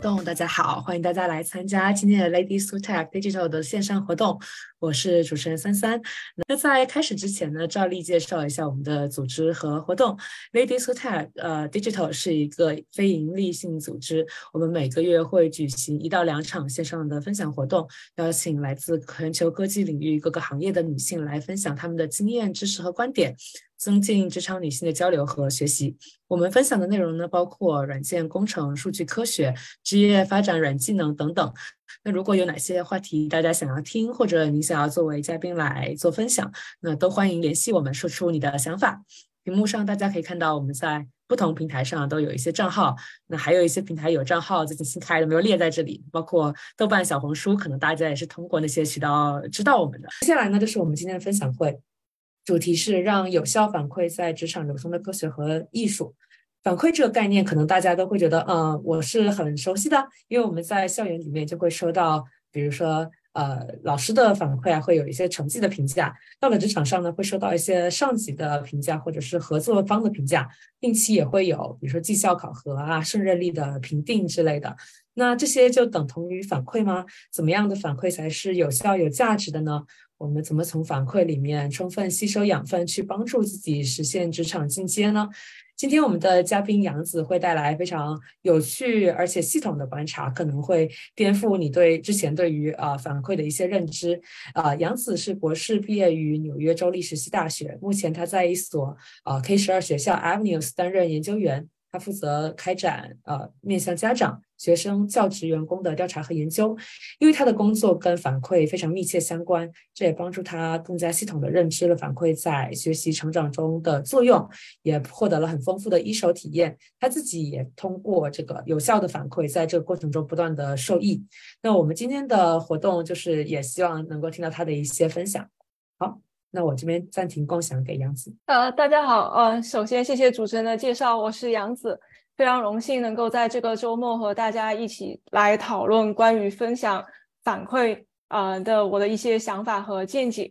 动，大家好，欢迎大家来参加今天的 Ladies Who Tech Digital 的线上活动。我是主持人三三。那在开始之前呢，照例介绍一下我们的组织和活动。Ladies Who Tech 呃 Digital 是一个非营利性组织，我们每个月会举行一到两场线上的分享活动，邀请来自全球科技领域各个行业的女性来分享她们的经验、知识和观点。增进职场女性的交流和学习。我们分享的内容呢，包括软件工程、数据科学、职业发展、软技能等等。那如果有哪些话题大家想要听，或者你想要作为嘉宾来做分享，那都欢迎联系我们，说出你的想法。屏幕上大家可以看到，我们在不同平台上都有一些账号。那还有一些平台有账号最近新开的，没有列在这里，包括豆瓣、小红书，可能大家也是通过那些渠道知道我们的。接下来呢，就是我们今天的分享会。主题是让有效反馈在职场流通的科学和艺术。反馈这个概念，可能大家都会觉得，嗯，我是很熟悉的，因为我们在校园里面就会收到，比如说，呃，老师的反馈啊，会有一些成绩的评价；到了职场上呢，会收到一些上级的评价，或者是合作方的评价，定期也会有，比如说绩效考核啊、胜任力的评定之类的。那这些就等同于反馈吗？怎么样的反馈才是有效、有价值的呢？我们怎么从反馈里面充分吸收养分，去帮助自己实现职场进阶呢？今天我们的嘉宾杨子会带来非常有趣而且系统的观察，可能会颠覆你对之前对于啊反馈的一些认知。啊，杨子是博士毕业于纽约州立实习大学，目前他在一所啊 K 十二学校 Avenues 担任研究员。他负责开展呃面向家长、学生、教职员工的调查和研究，因为他的工作跟反馈非常密切相关，这也帮助他更加系统的认知了反馈在学习成长中的作用，也获得了很丰富的一手体验。他自己也通过这个有效的反馈，在这个过程中不断的受益。那我们今天的活动就是也希望能够听到他的一些分享。好。那我这边暂停共享给杨子。呃，大家好，呃，首先谢谢主持人的介绍，我是杨子，非常荣幸能够在这个周末和大家一起来讨论关于分享反馈啊的我的一些想法和见解。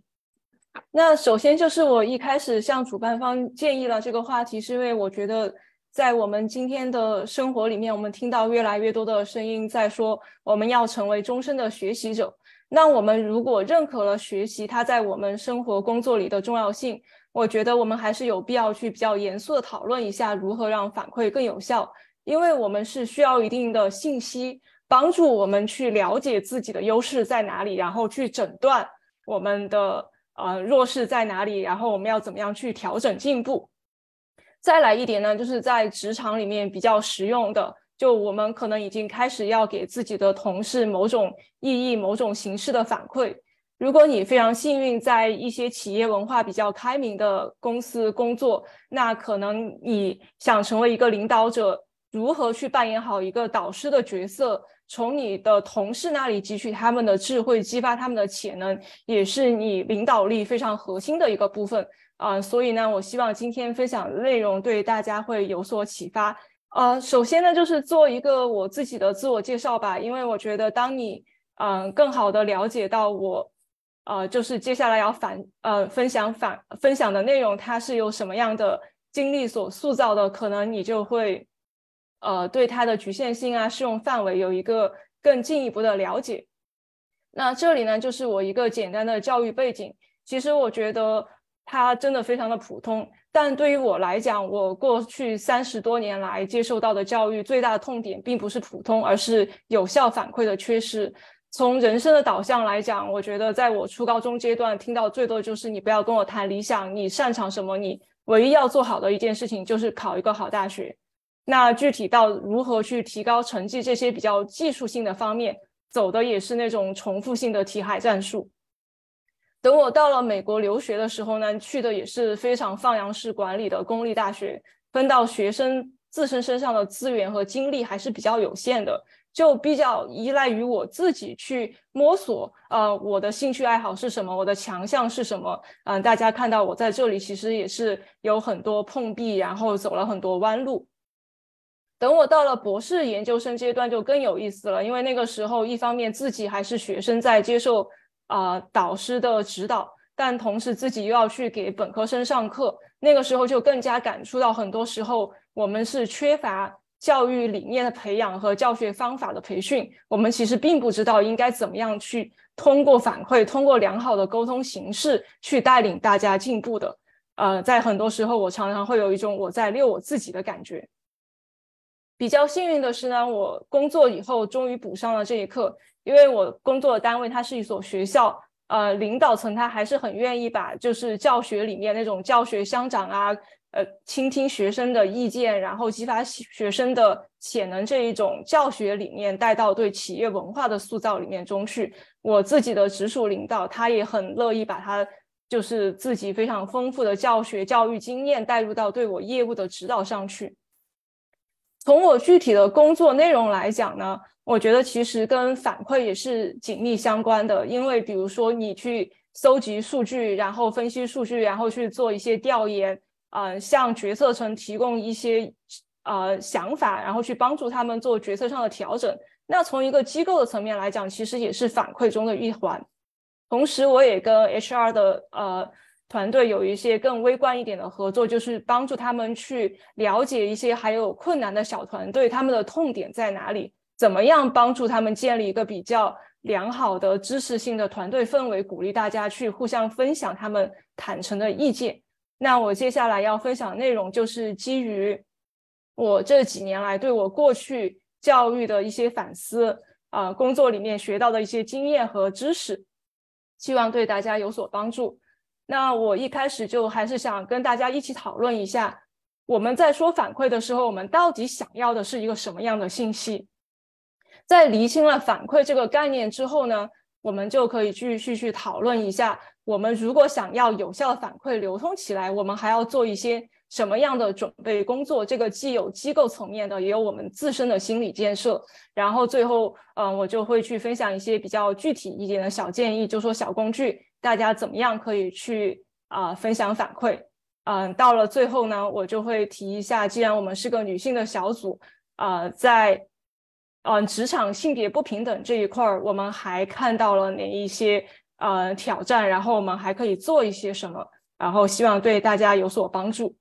那首先就是我一开始向主办方建议了这个话题，是因为我觉得在我们今天的生活里面，我们听到越来越多的声音在说我们要成为终身的学习者。那我们如果认可了学习它在我们生活工作里的重要性，我觉得我们还是有必要去比较严肃的讨论一下如何让反馈更有效，因为我们是需要一定的信息帮助我们去了解自己的优势在哪里，然后去诊断我们的呃弱势在哪里，然后我们要怎么样去调整进步。再来一点呢，就是在职场里面比较实用的。就我们可能已经开始要给自己的同事某种意义、某种形式的反馈。如果你非常幸运，在一些企业文化比较开明的公司工作，那可能你想成为一个领导者，如何去扮演好一个导师的角色，从你的同事那里汲取他们的智慧，激发他们的潜能，也是你领导力非常核心的一个部分啊。所以呢，我希望今天分享的内容对大家会有所启发。呃，首先呢，就是做一个我自己的自我介绍吧，因为我觉得当你嗯更好的了解到我，呃，就是接下来要反呃分享反分享的内容，它是由什么样的经历所塑造的，可能你就会呃对它的局限性啊、适用范围有一个更进一步的了解。那这里呢，就是我一个简单的教育背景，其实我觉得它真的非常的普通。但对于我来讲，我过去三十多年来接受到的教育最大的痛点，并不是普通，而是有效反馈的缺失。从人生的导向来讲，我觉得在我初高中阶段听到最多的就是你不要跟我谈理想，你擅长什么？你唯一要做好的一件事情就是考一个好大学。那具体到如何去提高成绩这些比较技术性的方面，走的也是那种重复性的题海战术。等我到了美国留学的时候呢，去的也是非常放羊式管理的公立大学，分到学生自身身上的资源和精力还是比较有限的。就比较依赖于我自己去摸索，呃，我的兴趣爱好是什么，我的强项是什么。嗯，大家看到我在这里，其实也是有很多碰壁，然后走了很多弯路。等我到了博士研究生阶段，就更有意思了，因为那个时候一方面自己还是学生，在接受啊导师的指导，但同时自己又要去给本科生上课，那个时候就更加感触到，很多时候我们是缺乏。教育理念的培养和教学方法的培训，我们其实并不知道应该怎么样去通过反馈，通过良好的沟通形式去带领大家进步的。呃，在很多时候，我常常会有一种我在遛我自己的感觉。比较幸运的是呢，我工作以后终于补上了这一课，因为我工作的单位它是一所学校，呃，领导层他还是很愿意把就是教学里面那种教学相长啊。呃，倾听学生的意见，然后激发学生的潜能这一种教学理念带到对企业文化的塑造里面中去。我自己的直属领导他也很乐意把他就是自己非常丰富的教学教育经验带入到对我业务的指导上去。从我具体的工作内容来讲呢，我觉得其实跟反馈也是紧密相关的，因为比如说你去搜集数据，然后分析数据，然后去做一些调研。呃，向决策层提供一些呃想法，然后去帮助他们做决策上的调整。那从一个机构的层面来讲，其实也是反馈中的一环。同时，我也跟 HR 的呃团队有一些更微观一点的合作，就是帮助他们去了解一些还有困难的小团队，他们的痛点在哪里，怎么样帮助他们建立一个比较良好的知识性的团队氛围，鼓励大家去互相分享他们坦诚的意见。那我接下来要分享内容就是基于我这几年来对我过去教育的一些反思啊，工作里面学到的一些经验和知识，希望对大家有所帮助。那我一开始就还是想跟大家一起讨论一下，我们在说反馈的时候，我们到底想要的是一个什么样的信息？在厘清了反馈这个概念之后呢，我们就可以继续去讨论一下。我们如果想要有效的反馈流通起来，我们还要做一些什么样的准备工作？这个既有机构层面的，也有我们自身的心理建设。然后最后，嗯，我就会去分享一些比较具体一点的小建议，就说小工具，大家怎么样可以去啊分享反馈？嗯，到了最后呢，我就会提一下，既然我们是个女性的小组，啊，在嗯职场性别不平等这一块儿，我们还看到了哪一些？呃，挑战，然后我们还可以做一些什么？然后希望对大家有所帮助。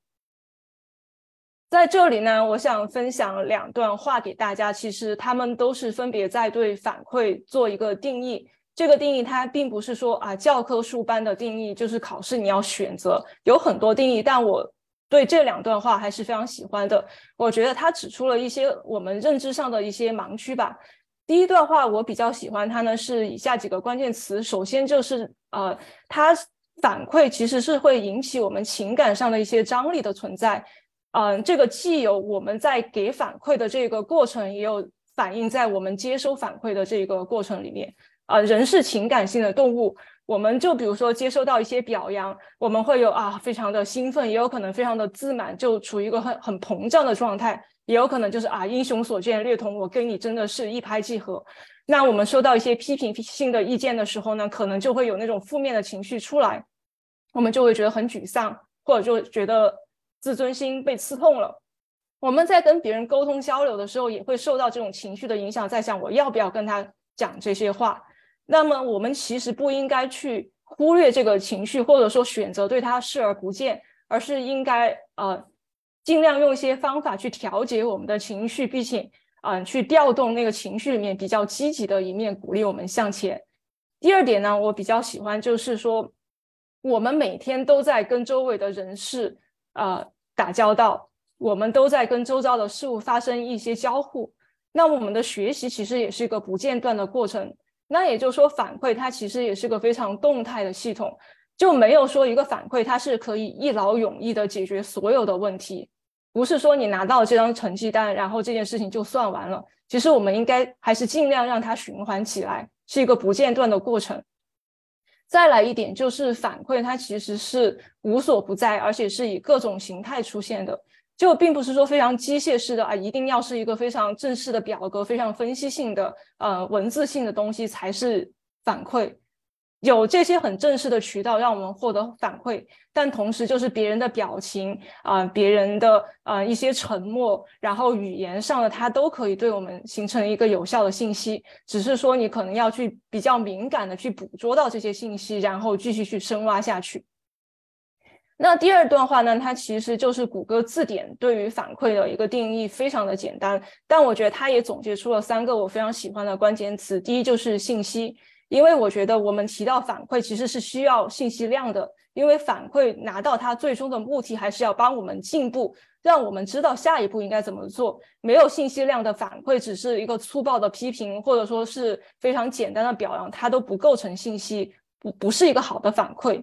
在这里呢，我想分享两段话给大家。其实他们都是分别在对反馈做一个定义。这个定义它并不是说啊教科书般的定义，就是考试你要选择有很多定义。但我对这两段话还是非常喜欢的。我觉得它指出了一些我们认知上的一些盲区吧。第一段话我比较喜欢它呢，是以下几个关键词。首先就是呃，它反馈其实是会引起我们情感上的一些张力的存在。嗯，这个既有我们在给反馈的这个过程，也有反映在我们接收反馈的这个过程里面。啊，人是情感性的动物，我们就比如说接收到一些表扬，我们会有啊非常的兴奋，也有可能非常的自满，就处于一个很很膨胀的状态。也有可能就是啊，英雄所见略同，我跟你真的是一拍即合。那我们收到一些批评性的意见的时候呢，可能就会有那种负面的情绪出来，我们就会觉得很沮丧，或者就觉得自尊心被刺痛了。我们在跟别人沟通交流的时候，也会受到这种情绪的影响，在想我要不要跟他讲这些话。那么我们其实不应该去忽略这个情绪，或者说选择对它视而不见，而是应该呃。尽量用一些方法去调节我们的情绪，并且，嗯，去调动那个情绪里面比较积极的一面，鼓励我们向前。第二点呢，我比较喜欢就是说，我们每天都在跟周围的人事，呃，打交道，我们都在跟周遭的事物发生一些交互。那我们的学习其实也是一个不间断的过程。那也就是说，反馈它其实也是个非常动态的系统，就没有说一个反馈它是可以一劳永逸的解决所有的问题。不是说你拿到这张成绩单，然后这件事情就算完了。其实我们应该还是尽量让它循环起来，是一个不间断的过程。再来一点就是反馈，它其实是无所不在，而且是以各种形态出现的。就并不是说非常机械式的啊，一定要是一个非常正式的表格、非常分析性的呃文字性的东西才是反馈。有这些很正式的渠道让我们获得反馈，但同时就是别人的表情啊，别人的呃一些沉默，然后语言上的它都可以对我们形成一个有效的信息。只是说你可能要去比较敏感的去捕捉到这些信息，然后继续去深挖下去。那第二段话呢，它其实就是谷歌字典对于反馈的一个定义，非常的简单，但我觉得它也总结出了三个我非常喜欢的关键词。第一就是信息。因为我觉得我们提到反馈其实是需要信息量的，因为反馈拿到它最终的目的还是要帮我们进步，让我们知道下一步应该怎么做。没有信息量的反馈只是一个粗暴的批评，或者说是非常简单的表扬，它都不构成信息，不不是一个好的反馈。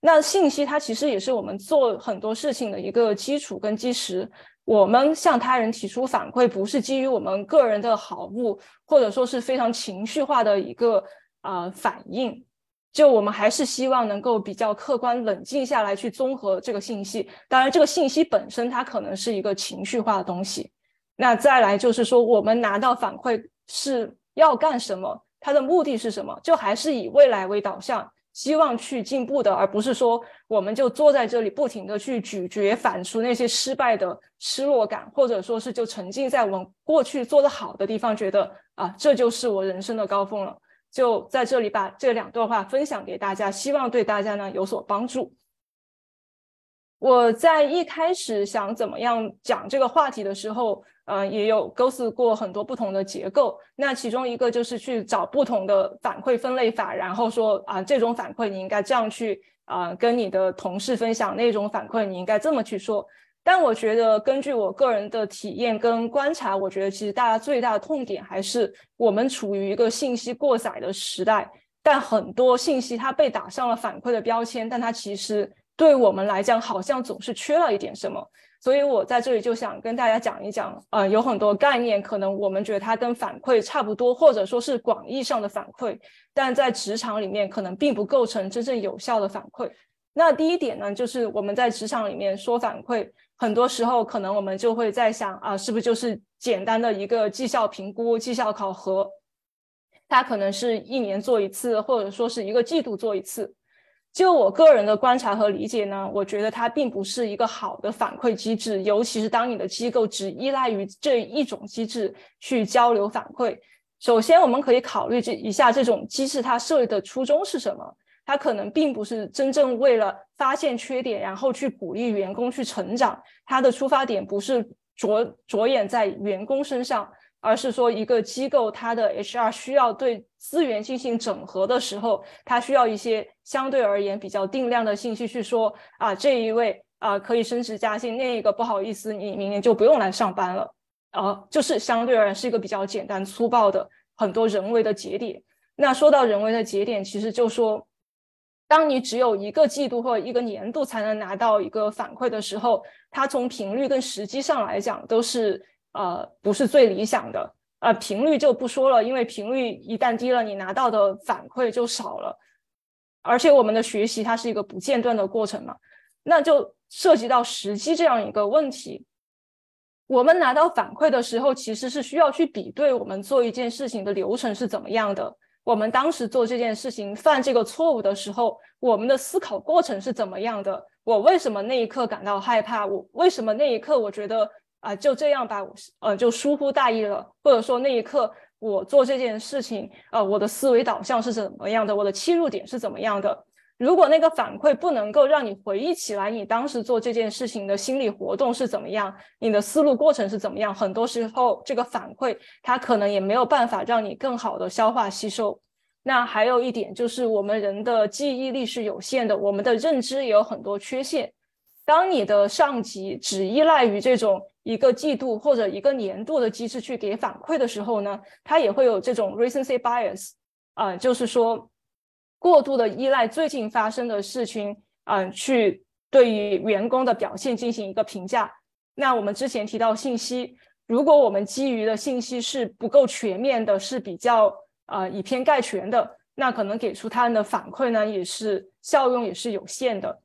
那信息它其实也是我们做很多事情的一个基础跟基石。我们向他人提出反馈，不是基于我们个人的好恶，或者说是非常情绪化的一个。啊，反应就我们还是希望能够比较客观、冷静下来去综合这个信息。当然，这个信息本身它可能是一个情绪化的东西。那再来就是说，我们拿到反馈是要干什么？它的目的是什么？就还是以未来为导向，希望去进步的，而不是说我们就坐在这里不停的去咀嚼、反刍那些失败的失落感，或者说是就沉浸在我们过去做的好的地方，觉得啊，这就是我人生的高峰了。就在这里把这两段话分享给大家，希望对大家呢有所帮助。我在一开始想怎么样讲这个话题的时候，呃，也有构思过很多不同的结构。那其中一个就是去找不同的反馈分类法，然后说啊，这种反馈你应该这样去啊，跟你的同事分享；那种反馈你应该这么去说。但我觉得，根据我个人的体验跟观察，我觉得其实大家最大的痛点还是我们处于一个信息过载的时代。但很多信息它被打上了反馈的标签，但它其实对我们来讲好像总是缺了一点什么。所以我在这里就想跟大家讲一讲，呃，有很多概念可能我们觉得它跟反馈差不多，或者说是广义上的反馈，但在职场里面可能并不构成真正有效的反馈。那第一点呢，就是我们在职场里面说反馈。很多时候，可能我们就会在想啊，是不是就是简单的一个绩效评估、绩效考核？它可能是一年做一次，或者说是一个季度做一次。就我个人的观察和理解呢，我觉得它并不是一个好的反馈机制，尤其是当你的机构只依赖于这一种机制去交流反馈。首先，我们可以考虑这一下这种机制它设立的初衷是什么。它可能并不是真正为了发现缺点，然后去鼓励员工去成长。它的出发点不是着着眼在员工身上，而是说一个机构它的 HR 需要对资源进行整合的时候，它需要一些相对而言比较定量的信息去说啊，这一位啊可以升职加薪，那一个不好意思，你明年就不用来上班了。啊，就是相对而言是一个比较简单粗暴的很多人为的节点。那说到人为的节点，其实就说。当你只有一个季度或一个年度才能拿到一个反馈的时候，它从频率跟时机上来讲都是呃不是最理想的。呃，频率就不说了，因为频率一旦低了，你拿到的反馈就少了。而且我们的学习它是一个不间断的过程嘛，那就涉及到时机这样一个问题。我们拿到反馈的时候，其实是需要去比对我们做一件事情的流程是怎么样的。我们当时做这件事情犯这个错误的时候，我们的思考过程是怎么样的？我为什么那一刻感到害怕？我为什么那一刻我觉得啊就这样吧，我呃就疏忽大意了？或者说那一刻我做这件事情，呃我的思维导向是怎么样的？我的切入点是怎么样的？如果那个反馈不能够让你回忆起来你当时做这件事情的心理活动是怎么样，你的思路过程是怎么样，很多时候这个反馈它可能也没有办法让你更好的消化吸收。那还有一点就是我们人的记忆力是有限的，我们的认知也有很多缺陷。当你的上级只依赖于这种一个季度或者一个年度的机制去给反馈的时候呢，它也会有这种 recency bias 啊，就是说。过度的依赖最近发生的事情，嗯，去对于员工的表现进行一个评价。那我们之前提到信息，如果我们基于的信息是不够全面的，是比较呃以偏概全的，那可能给出他人的反馈呢，也是效用也是有限的。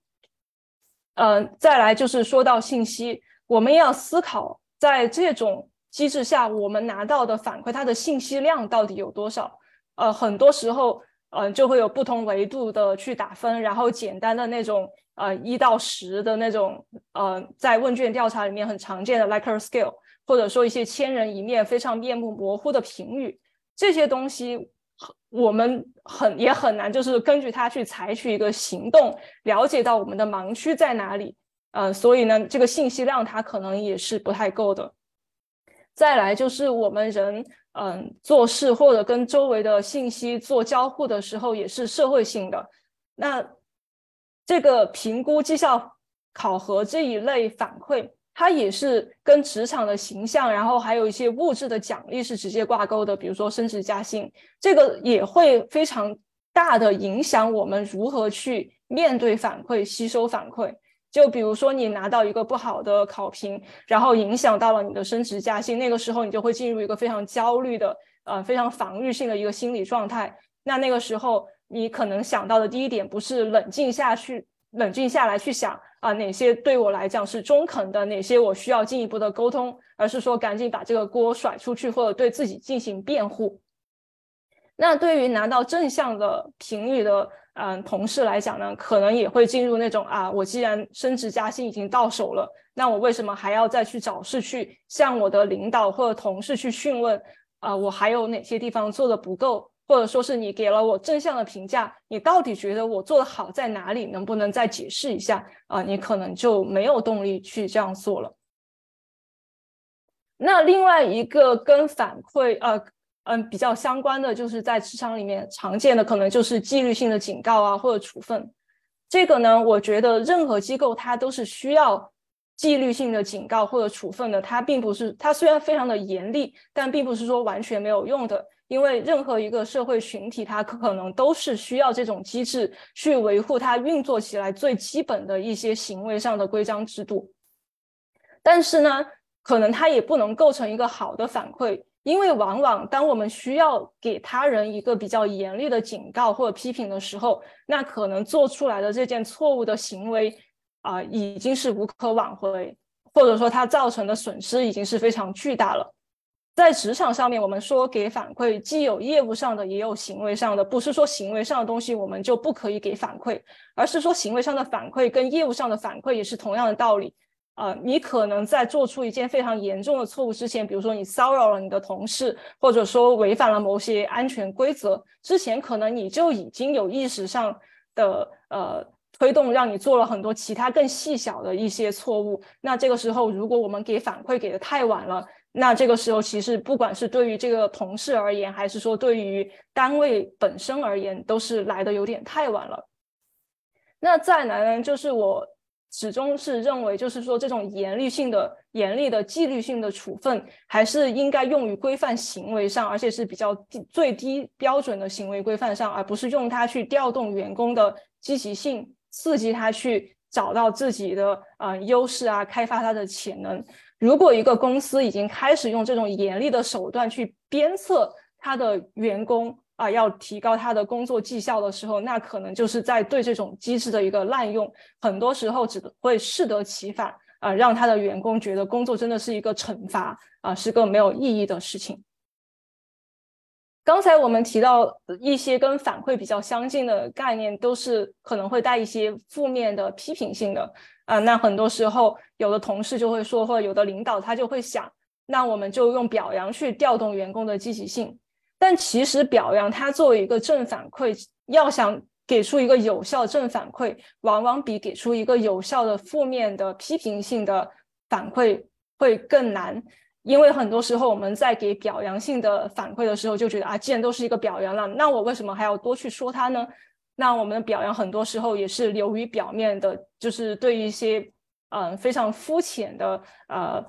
嗯，再来就是说到信息，我们要思考，在这种机制下，我们拿到的反馈，它的信息量到底有多少？呃，很多时候，嗯，就会有不同维度的去打分，然后简单的那种，呃，一到十的那种，呃，在问卷调查里面很常见的 Likert scale，或者说一些千人一面、非常面目模糊的评语，这些东西，我们很也很难，就是根据它去采取一个行动，了解到我们的盲区在哪里。呃，所以呢，这个信息量它可能也是不太够的。再来就是我们人，嗯，做事或者跟周围的信息做交互的时候，也是社会性的。那这个评估绩效考核这一类反馈，它也是跟职场的形象，然后还有一些物质的奖励是直接挂钩的，比如说升职加薪，这个也会非常大的影响我们如何去面对反馈、吸收反馈。就比如说你拿到一个不好的考评，然后影响到了你的升职加薪，那个时候你就会进入一个非常焦虑的，呃，非常防御性的一个心理状态。那那个时候你可能想到的第一点不是冷静下去，冷静下来去想啊哪些对我来讲是中肯的，哪些我需要进一步的沟通，而是说赶紧把这个锅甩出去，或者对自己进行辩护。那对于拿到正向的评语的。嗯，同事来讲呢，可能也会进入那种啊，我既然升职加薪已经到手了，那我为什么还要再去找事去向我的领导或者同事去询问啊？我还有哪些地方做的不够，或者说是你给了我正向的评价，你到底觉得我做的好在哪里？能不能再解释一下啊？你可能就没有动力去这样做了。那另外一个跟反馈呃。嗯，比较相关的就是在职场里面常见的，可能就是纪律性的警告啊，或者处分。这个呢，我觉得任何机构它都是需要纪律性的警告或者处分的。它并不是，它虽然非常的严厉，但并不是说完全没有用的。因为任何一个社会群体，它可能都是需要这种机制去维护它运作起来最基本的一些行为上的规章制度。但是呢，可能它也不能构成一个好的反馈。因为往往当我们需要给他人一个比较严厉的警告或者批评的时候，那可能做出来的这件错误的行为啊，已经是无可挽回，或者说它造成的损失已经是非常巨大了。在职场上面，我们说给反馈，既有业务上的，也有行为上的，不是说行为上的东西我们就不可以给反馈，而是说行为上的反馈跟业务上的反馈也是同样的道理。呃，你可能在做出一件非常严重的错误之前，比如说你骚扰了你的同事，或者说违反了某些安全规则之前，可能你就已经有意识上的呃推动，让你做了很多其他更细小的一些错误。那这个时候，如果我们给反馈给的太晚了，那这个时候其实不管是对于这个同事而言，还是说对于单位本身而言，都是来的有点太晚了。那再来呢，就是我。始终是认为，就是说这种严厉性的、严厉的纪律性的处分，还是应该用于规范行为上，而且是比较低、最低标准的行为规范上，而不是用它去调动员工的积极性，刺激他去找到自己的呃优势啊，开发他的潜能。如果一个公司已经开始用这种严厉的手段去鞭策他的员工，啊，要提高他的工作绩效的时候，那可能就是在对这种机制的一个滥用，很多时候只会适得其反啊，让他的员工觉得工作真的是一个惩罚啊，是个没有意义的事情。刚才我们提到一些跟反馈比较相近的概念，都是可能会带一些负面的批评性的啊，那很多时候有的同事就会说，或者有的领导他就会想，那我们就用表扬去调动员工的积极性。但其实表扬它作为一个正反馈，要想给出一个有效正反馈，往往比给出一个有效的负面的批评性的反馈会更难。因为很多时候我们在给表扬性的反馈的时候，就觉得啊，既然都是一个表扬了，那我为什么还要多去说它呢？那我们的表扬很多时候也是流于表面的，就是对一些嗯非常肤浅的呃。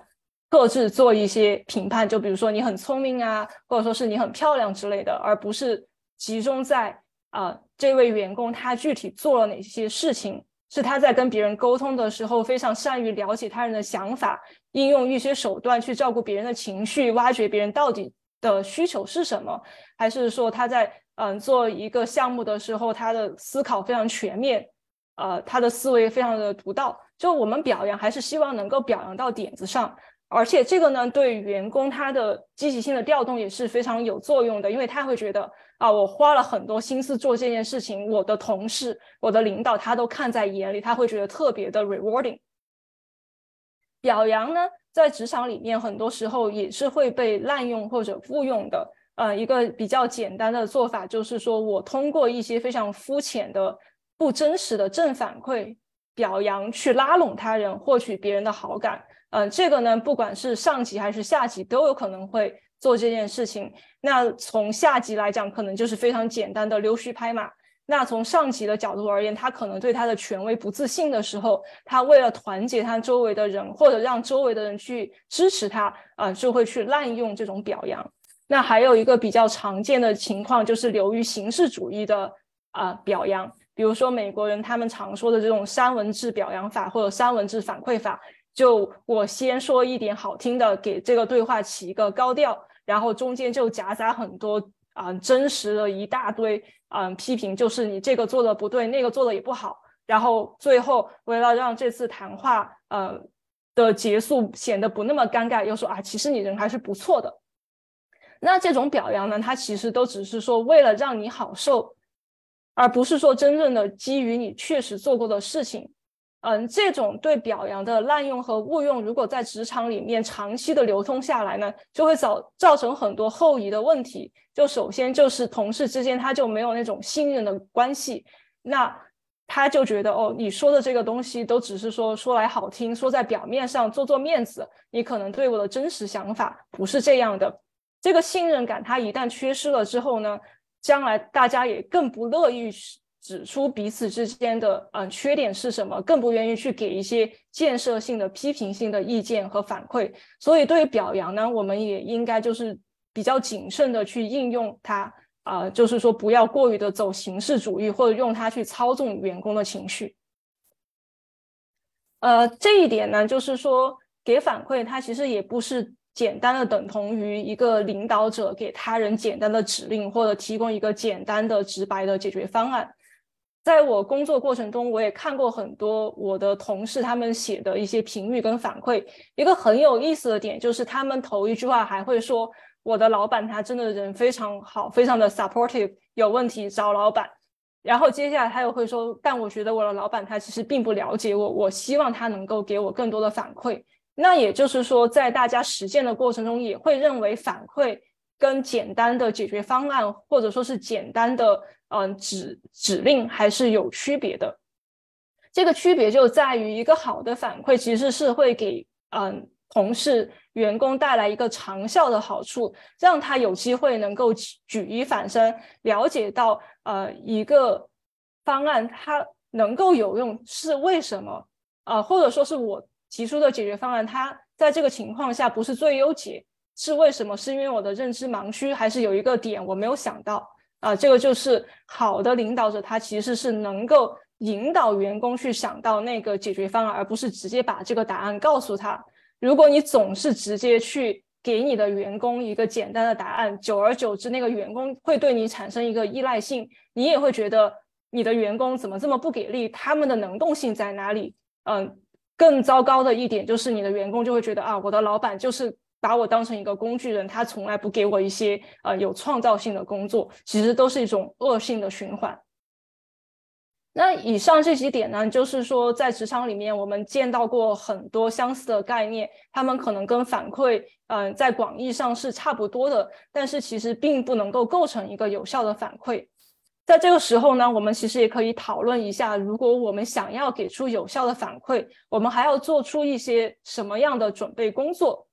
各自做一些评判，就比如说你很聪明啊，或者说是你很漂亮之类的，而不是集中在啊这位员工他具体做了哪些事情，是他在跟别人沟通的时候非常善于了解他人的想法，应用一些手段去照顾别人的情绪，挖掘别人到底的需求是什么，还是说他在嗯做一个项目的时候，他的思考非常全面，呃，他的思维非常的独到。就我们表扬还是希望能够表扬到点子上。而且这个呢，对员工他的积极性的调动也是非常有作用的，因为他会觉得啊，我花了很多心思做这件事情，我的同事、我的领导他都看在眼里，他会觉得特别的 rewarding。表扬呢，在职场里面很多时候也是会被滥用或者误用的。呃，一个比较简单的做法就是说我通过一些非常肤浅的、不真实的正反馈表扬去拉拢他人，获取别人的好感。嗯，这个呢，不管是上级还是下级，都有可能会做这件事情。那从下级来讲，可能就是非常简单的溜须拍马；那从上级的角度而言，他可能对他的权威不自信的时候，他为了团结他周围的人，或者让周围的人去支持他，啊，就会去滥用这种表扬。那还有一个比较常见的情况，就是流于形式主义的啊表扬，比如说美国人他们常说的这种三文治表扬法或者三文治反馈法。就我先说一点好听的，给这个对话起一个高调，然后中间就夹杂很多啊真实的一大堆啊批评，就是你这个做的不对，那个做的也不好，然后最后为了让这次谈话呃的结束显得不那么尴尬，又说啊其实你人还是不错的。那这种表扬呢，它其实都只是说为了让你好受，而不是说真正的基于你确实做过的事情。嗯，这种对表扬的滥用和误用，如果在职场里面长期的流通下来呢，就会造造成很多后遗的问题。就首先就是同事之间他就没有那种信任的关系，那他就觉得哦，你说的这个东西都只是说说来好听，说在表面上做做面子，你可能对我的真实想法不是这样的。这个信任感他一旦缺失了之后呢，将来大家也更不乐意。指出彼此之间的呃缺点是什么，更不愿意去给一些建设性的、批评性的意见和反馈。所以，对于表扬呢，我们也应该就是比较谨慎的去应用它啊，就是说不要过于的走形式主义，或者用它去操纵员工的情绪。呃，这一点呢，就是说给反馈，它其实也不是简单的等同于一个领导者给他人简单的指令，或者提供一个简单的、直白的解决方案。在我工作过程中，我也看过很多我的同事他们写的一些评语跟反馈。一个很有意思的点就是，他们头一句话还会说：“我的老板他真的人非常好，非常的 supportive，有问题找老板。”然后接下来他又会说：“但我觉得我的老板他其实并不了解我，我希望他能够给我更多的反馈。”那也就是说，在大家实践的过程中，也会认为反馈跟简单的解决方案，或者说是简单的。嗯，指指令还是有区别的。这个区别就在于，一个好的反馈其实是会给嗯同事、员工带来一个长效的好处，让他有机会能够举一反三，了解到呃一个方案它能够有用是为什么啊，或者说是我提出的解决方案，它在这个情况下不是最优解，是为什么？是因为我的认知盲区，还是有一个点我没有想到？啊，这个就是好的领导者，他其实是能够引导员工去想到那个解决方案，而不是直接把这个答案告诉他。如果你总是直接去给你的员工一个简单的答案，久而久之，那个员工会对你产生一个依赖性，你也会觉得你的员工怎么这么不给力，他们的能动性在哪里？嗯，更糟糕的一点就是你的员工就会觉得啊，我的老板就是。把我当成一个工具人，他从来不给我一些呃有创造性的工作，其实都是一种恶性的循环。那以上这几点呢，就是说在职场里面我们见到过很多相似的概念，他们可能跟反馈嗯在广义上是差不多的，但是其实并不能够构成一个有效的反馈。在这个时候呢，我们其实也可以讨论一下，如果我们想要给出有效的反馈，我们还要做出一些什么样的准备工作。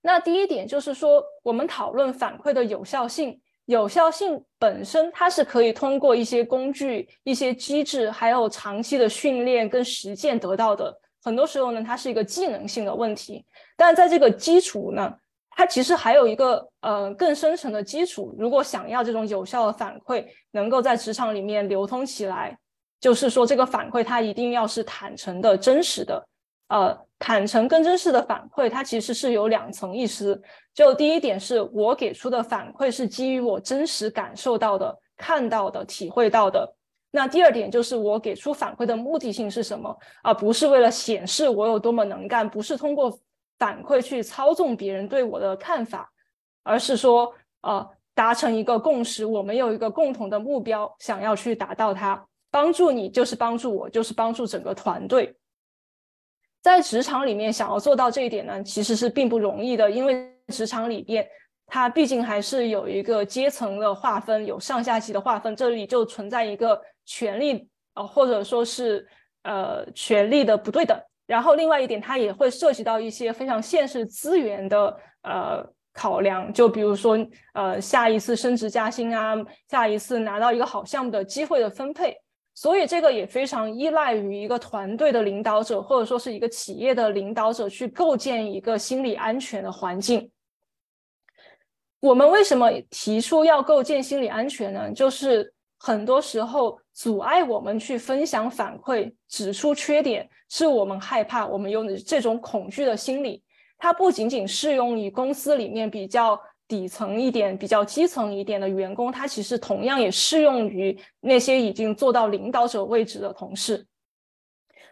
那第一点就是说，我们讨论反馈的有效性。有效性本身，它是可以通过一些工具、一些机制，还有长期的训练跟实践得到的。很多时候呢，它是一个技能性的问题。但在这个基础呢，它其实还有一个呃更深层的基础。如果想要这种有效的反馈能够在职场里面流通起来，就是说这个反馈它一定要是坦诚的、真实的。呃，坦诚跟真实的反馈，它其实是有两层意思。就第一点，是我给出的反馈是基于我真实感受到的、看到的、体会到的。那第二点就是我给出反馈的目的性是什么，而不是为了显示我有多么能干，不是通过反馈去操纵别人对我的看法，而是说，呃，达成一个共识，我们有一个共同的目标，想要去达到它。帮助你就是帮助我，就是帮助整个团队。在职场里面，想要做到这一点呢，其实是并不容易的，因为职场里边。它毕竟还是有一个阶层的划分，有上下级的划分，这里就存在一个权力呃，或者说是呃权力的不对等。然后另外一点，它也会涉及到一些非常现实资源的呃考量，就比如说呃下一次升职加薪啊，下一次拿到一个好项目的机会的分配。所以这个也非常依赖于一个团队的领导者，或者说是一个企业的领导者去构建一个心理安全的环境。我们为什么提出要构建心理安全呢？就是很多时候阻碍我们去分享反馈、指出缺点，是我们害怕，我们有这种恐惧的心理。它不仅仅适用于公司里面比较底层一点、比较基层一点的员工，他其实同样也适用于那些已经做到领导者位置的同事。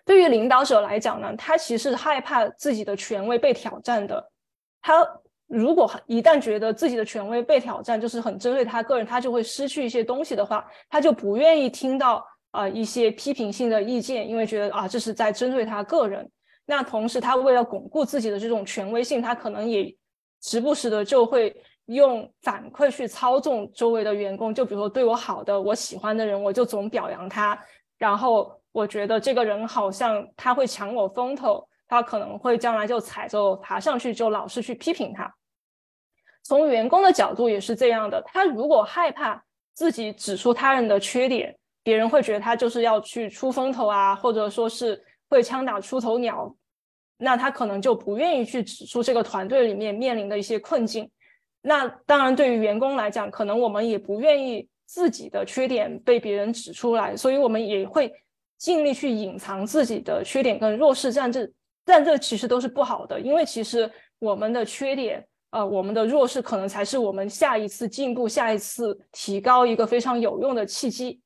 对于领导者来讲呢，他其实害怕自己的权威被挑战的，他。如果一旦觉得自己的权威被挑战，就是很针对他个人，他就会失去一些东西的话，他就不愿意听到啊一些批评性的意见，因为觉得啊这是在针对他个人。那同时，他为了巩固自己的这种权威性，他可能也时不时的就会用反馈去操纵周围的员工。就比如说对我好的、我喜欢的人，我就总表扬他，然后我觉得这个人好像他会抢我风头。他可能会将来就踩着我爬上去，就老是去批评他。从员工的角度也是这样的，他如果害怕自己指出他人的缺点，别人会觉得他就是要去出风头啊，或者说是会枪打出头鸟，那他可能就不愿意去指出这个团队里面面临的一些困境。那当然，对于员工来讲，可能我们也不愿意自己的缺点被别人指出来，所以我们也会尽力去隐藏自己的缺点跟弱势，但这。但这其实都是不好的，因为其实我们的缺点，呃，我们的弱势，可能才是我们下一次进步、下一次提高一个非常有用的契机。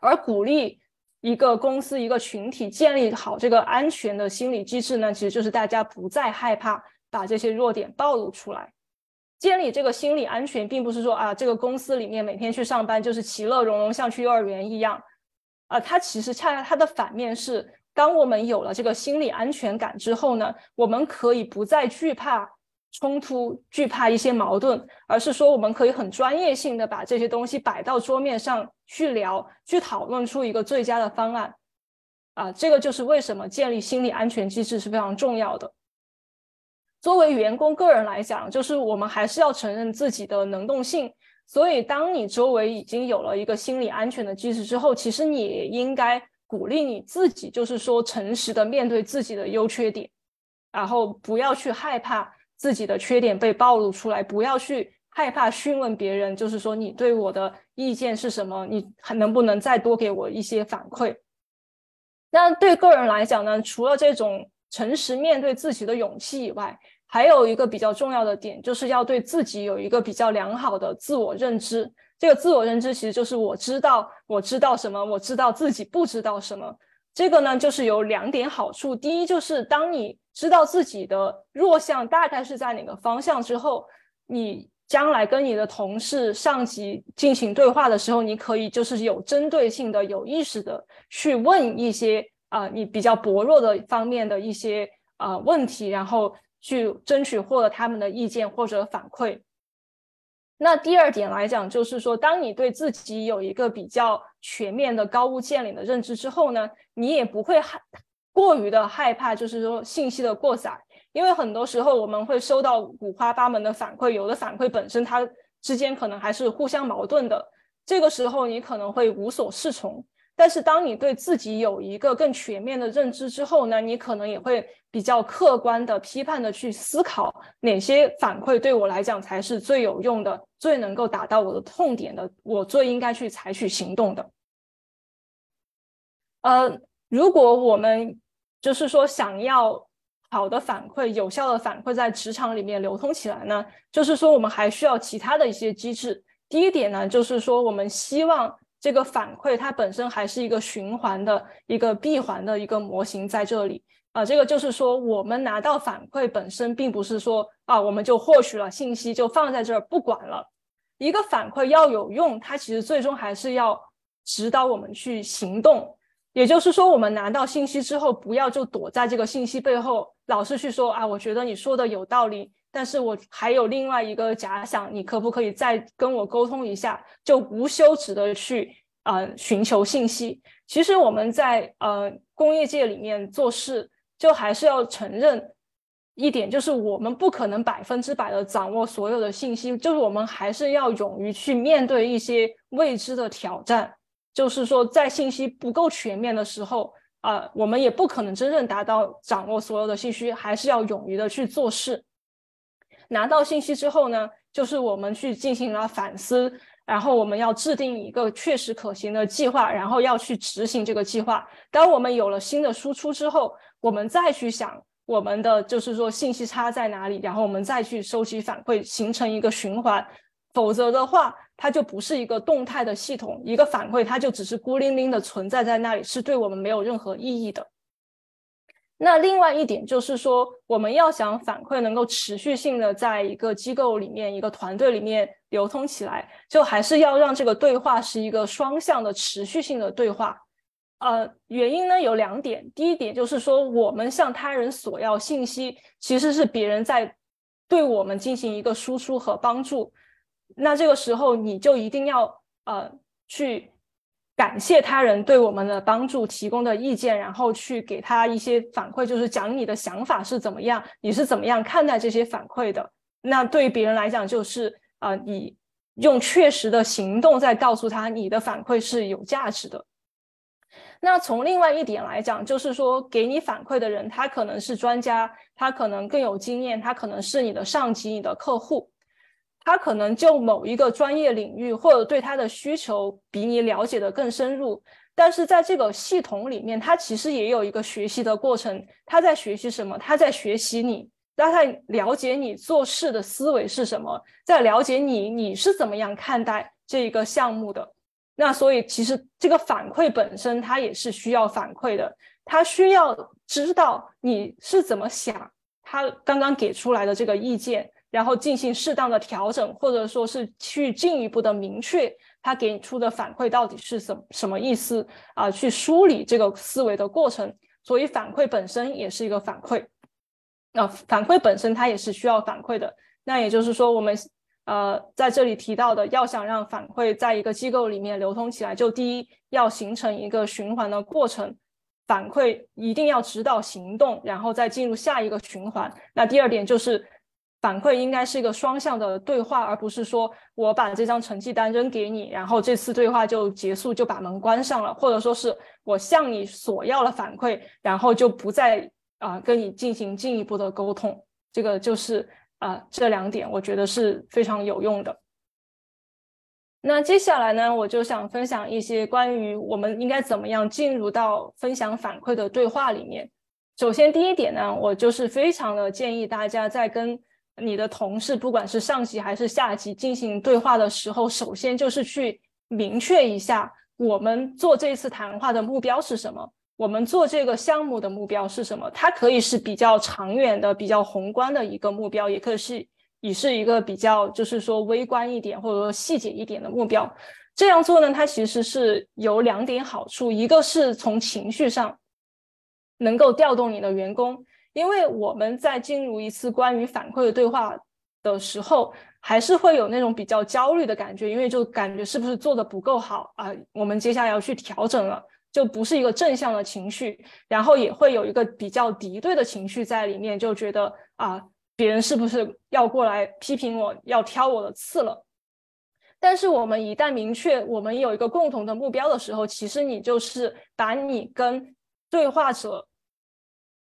而鼓励一个公司、一个群体建立好这个安全的心理机制呢，其实就是大家不再害怕把这些弱点暴露出来。建立这个心理安全，并不是说啊，这个公司里面每天去上班就是其乐融融，像去幼儿园一样，啊，它其实恰恰它的反面是。当我们有了这个心理安全感之后呢，我们可以不再惧怕冲突、惧怕一些矛盾，而是说我们可以很专业性的把这些东西摆到桌面上去聊、去讨论出一个最佳的方案。啊，这个就是为什么建立心理安全机制是非常重要的。作为员工个人来讲，就是我们还是要承认自己的能动性。所以，当你周围已经有了一个心理安全的机制之后，其实你也应该。鼓励你自己，就是说诚实的面对自己的优缺点，然后不要去害怕自己的缺点被暴露出来，不要去害怕询问别人，就是说你对我的意见是什么，你还能不能再多给我一些反馈？那对个人来讲呢，除了这种诚实面对自己的勇气以外，还有一个比较重要的点，就是要对自己有一个比较良好的自我认知。这个自我认知其实就是我知道我知道什么，我知道自己不知道什么。这个呢，就是有两点好处。第一，就是当你知道自己的弱项大概是在哪个方向之后，你将来跟你的同事、上级进行对话的时候，你可以就是有针对性的、有意识的去问一些啊你比较薄弱的方面的一些啊问题，然后去争取获得他们的意见或者反馈。那第二点来讲，就是说，当你对自己有一个比较全面的高屋建瓴的认知之后呢，你也不会害过于的害怕，就是说信息的过载，因为很多时候我们会收到五花八门的反馈，有的反馈本身它之间可能还是互相矛盾的，这个时候你可能会无所适从。但是，当你对自己有一个更全面的认知之后呢，你可能也会比较客观的、批判的去思考哪些反馈对我来讲才是最有用的、最能够打到我的痛点的，我最应该去采取行动的。呃，如果我们就是说想要好的反馈、有效的反馈在职场里面流通起来呢，就是说我们还需要其他的一些机制。第一点呢，就是说我们希望。这个反馈它本身还是一个循环的一个闭环的一个模型在这里啊，这个就是说我们拿到反馈本身并不是说啊我们就获取了信息就放在这儿不管了，一个反馈要有用，它其实最终还是要指导我们去行动。也就是说，我们拿到信息之后，不要就躲在这个信息背后，老是去说啊，我觉得你说的有道理，但是我还有另外一个假想，你可不可以再跟我沟通一下？就无休止的去呃寻求信息。其实我们在呃工业界里面做事，就还是要承认一点，就是我们不可能百分之百的掌握所有的信息，就是我们还是要勇于去面对一些未知的挑战。就是说，在信息不够全面的时候，啊，我们也不可能真正达到掌握所有的信息，还是要勇于的去做事。拿到信息之后呢，就是我们去进行了反思，然后我们要制定一个确实可行的计划，然后要去执行这个计划。当我们有了新的输出之后，我们再去想我们的就是说信息差在哪里，然后我们再去收集反馈，形成一个循环。否则的话，它就不是一个动态的系统，一个反馈它就只是孤零零的存在在那里，是对我们没有任何意义的。那另外一点就是说，我们要想反馈能够持续性的在一个机构里面、一个团队里面流通起来，就还是要让这个对话是一个双向的、持续性的对话。呃，原因呢有两点，第一点就是说，我们向他人索要信息，其实是别人在对我们进行一个输出和帮助。那这个时候，你就一定要呃去感谢他人对我们的帮助提供的意见，然后去给他一些反馈，就是讲你的想法是怎么样，你是怎么样看待这些反馈的。那对于别人来讲，就是啊，你用确实的行动在告诉他你的反馈是有价值的。那从另外一点来讲，就是说给你反馈的人，他可能是专家，他可能更有经验，他可能是你的上级、你的客户。他可能就某一个专业领域，或者对他的需求比你了解的更深入，但是在这个系统里面，他其实也有一个学习的过程。他在学习什么？他在学习你，他在了解你做事的思维是什么，在了解你你是怎么样看待这一个项目的。那所以其实这个反馈本身，它也是需要反馈的，他需要知道你是怎么想，他刚刚给出来的这个意见。然后进行适当的调整，或者说是去进一步的明确他给出的反馈到底是什什么意思啊？去梳理这个思维的过程。所以反馈本身也是一个反馈，啊，反馈本身它也是需要反馈的。那也就是说，我们呃在这里提到的，要想让反馈在一个机构里面流通起来，就第一要形成一个循环的过程，反馈一定要指导行动，然后再进入下一个循环。那第二点就是。反馈应该是一个双向的对话，而不是说我把这张成绩单扔给你，然后这次对话就结束，就把门关上了，或者说是我向你索要了反馈，然后就不再啊跟你进行进一步的沟通。这个就是啊这两点，我觉得是非常有用的。那接下来呢，我就想分享一些关于我们应该怎么样进入到分享反馈的对话里面。首先第一点呢，我就是非常的建议大家在跟你的同事，不管是上级还是下级，进行对话的时候，首先就是去明确一下，我们做这次谈话的目标是什么，我们做这个项目的目标是什么。它可以是比较长远的、比较宏观的一个目标，也可以是也是一个比较就是说微观一点或者说细节一点的目标。这样做呢，它其实是有两点好处，一个是从情绪上能够调动你的员工。因为我们在进入一次关于反馈的对话的时候，还是会有那种比较焦虑的感觉，因为就感觉是不是做的不够好啊？我们接下来要去调整了，就不是一个正向的情绪，然后也会有一个比较敌对的情绪在里面，就觉得啊，别人是不是要过来批评我，要挑我的刺了？但是我们一旦明确我们有一个共同的目标的时候，其实你就是把你跟对话者。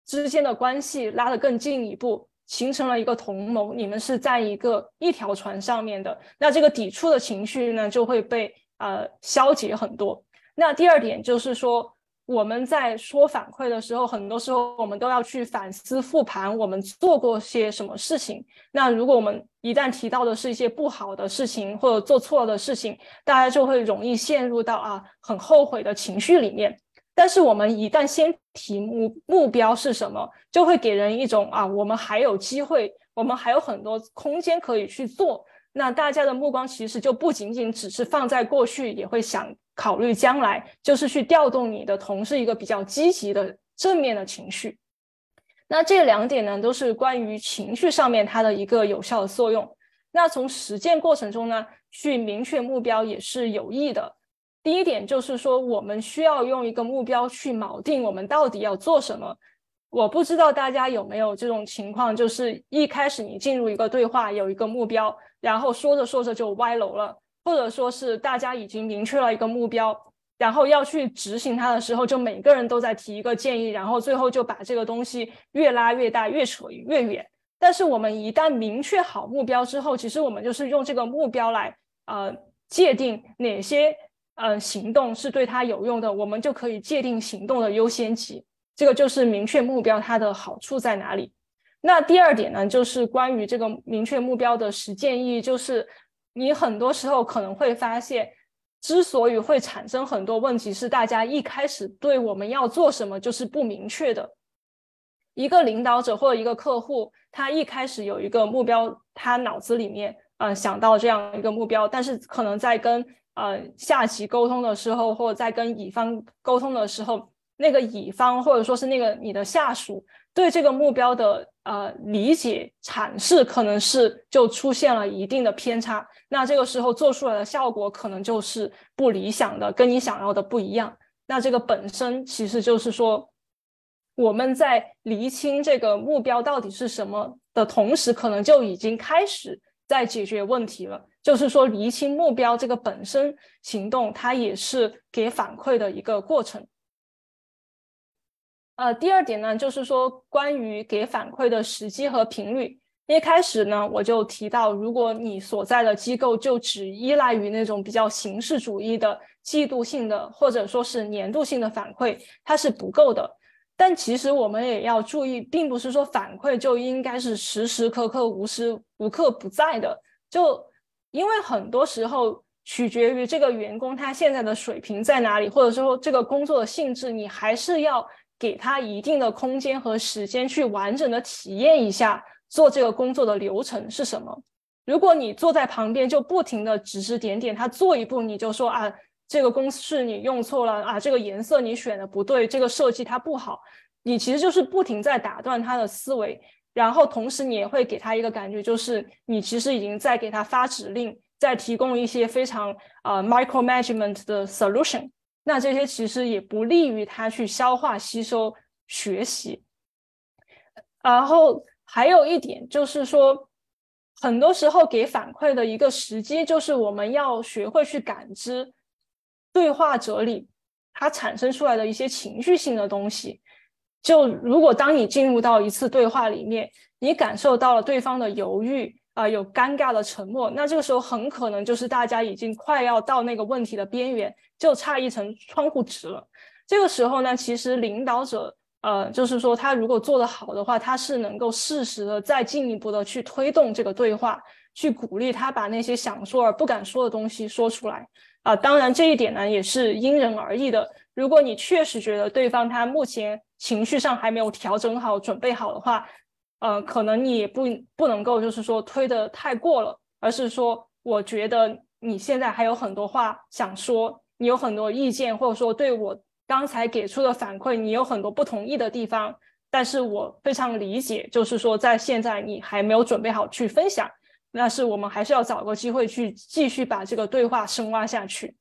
之间的关系拉得更进一步，形成了一个同盟，你们是在一个一条船上面的，那这个抵触的情绪呢就会被呃消解很多。那第二点就是说，我们在说反馈的时候，很多时候我们都要去反思复盘，我们做过些什么事情。那如果我们一旦提到的是一些不好的事情或者做错的事情，大家就会容易陷入到啊很后悔的情绪里面。但是我们一旦先提目目标是什么，就会给人一种啊我们还有机会，我们还有很多空间可以去做。那大家的目光其实就不仅仅只是放在过去，也会想。考虑将来，就是去调动你的同事一个比较积极的正面的情绪。那这两点呢，都是关于情绪上面它的一个有效的作用。那从实践过程中呢，去明确目标也是有益的。第一点就是说，我们需要用一个目标去锚定我们到底要做什么。我不知道大家有没有这种情况，就是一开始你进入一个对话，有一个目标，然后说着说着就歪楼了。或者说是大家已经明确了一个目标，然后要去执行它的时候，就每个人都在提一个建议，然后最后就把这个东西越拉越大，越扯越远。但是我们一旦明确好目标之后，其实我们就是用这个目标来呃界定哪些呃行动是对他有用的，我们就可以界定行动的优先级。这个就是明确目标它的好处在哪里。那第二点呢，就是关于这个明确目标的实践意义，就是。你很多时候可能会发现，之所以会产生很多问题，是大家一开始对我们要做什么就是不明确的。一个领导者或者一个客户，他一开始有一个目标，他脑子里面呃想到这样一个目标，但是可能在跟呃下级沟通的时候，或者在跟乙方沟通的时候，那个乙方或者说是那个你的下属对这个目标的。呃，理解阐释可能是就出现了一定的偏差，那这个时候做出来的效果可能就是不理想的，跟你想要的不一样。那这个本身其实就是说，我们在厘清这个目标到底是什么的同时，可能就已经开始在解决问题了。就是说，厘清目标这个本身行动，它也是给反馈的一个过程。呃，第二点呢，就是说关于给反馈的时机和频率。一开始呢，我就提到，如果你所在的机构就只依赖于那种比较形式主义的季度性的或者说是年度性的反馈，它是不够的。但其实我们也要注意，并不是说反馈就应该是时时刻刻、无时无刻不在的。就因为很多时候取决于这个员工他现在的水平在哪里，或者说这个工作的性质，你还是要。给他一定的空间和时间去完整的体验一下做这个工作的流程是什么。如果你坐在旁边就不停的指指点点，他做一步你就说啊，这个公式你用错了啊，这个颜色你选的不对，这个设计它不好，你其实就是不停在打断他的思维，然后同时你也会给他一个感觉，就是你其实已经在给他发指令，在提供一些非常啊 micro management 的 solution。那这些其实也不利于他去消化、吸收、学习。然后还有一点就是说，很多时候给反馈的一个时机，就是我们要学会去感知对话者里他产生出来的一些情绪性的东西。就如果当你进入到一次对话里面，你感受到了对方的犹豫。啊，有尴尬的沉默，那这个时候很可能就是大家已经快要到那个问题的边缘，就差一层窗户纸了。这个时候呢，其实领导者，呃，就是说他如果做得好的话，他是能够适时的再进一步的去推动这个对话，去鼓励他把那些想说而不敢说的东西说出来。啊，当然这一点呢也是因人而异的。如果你确实觉得对方他目前情绪上还没有调整好、准备好的话，呃，可能你也不不能够就是说推的太过了，而是说，我觉得你现在还有很多话想说，你有很多意见，或者说对我刚才给出的反馈，你有很多不同意的地方，但是我非常理解，就是说在现在你还没有准备好去分享，那是我们还是要找个机会去继续把这个对话深挖下去，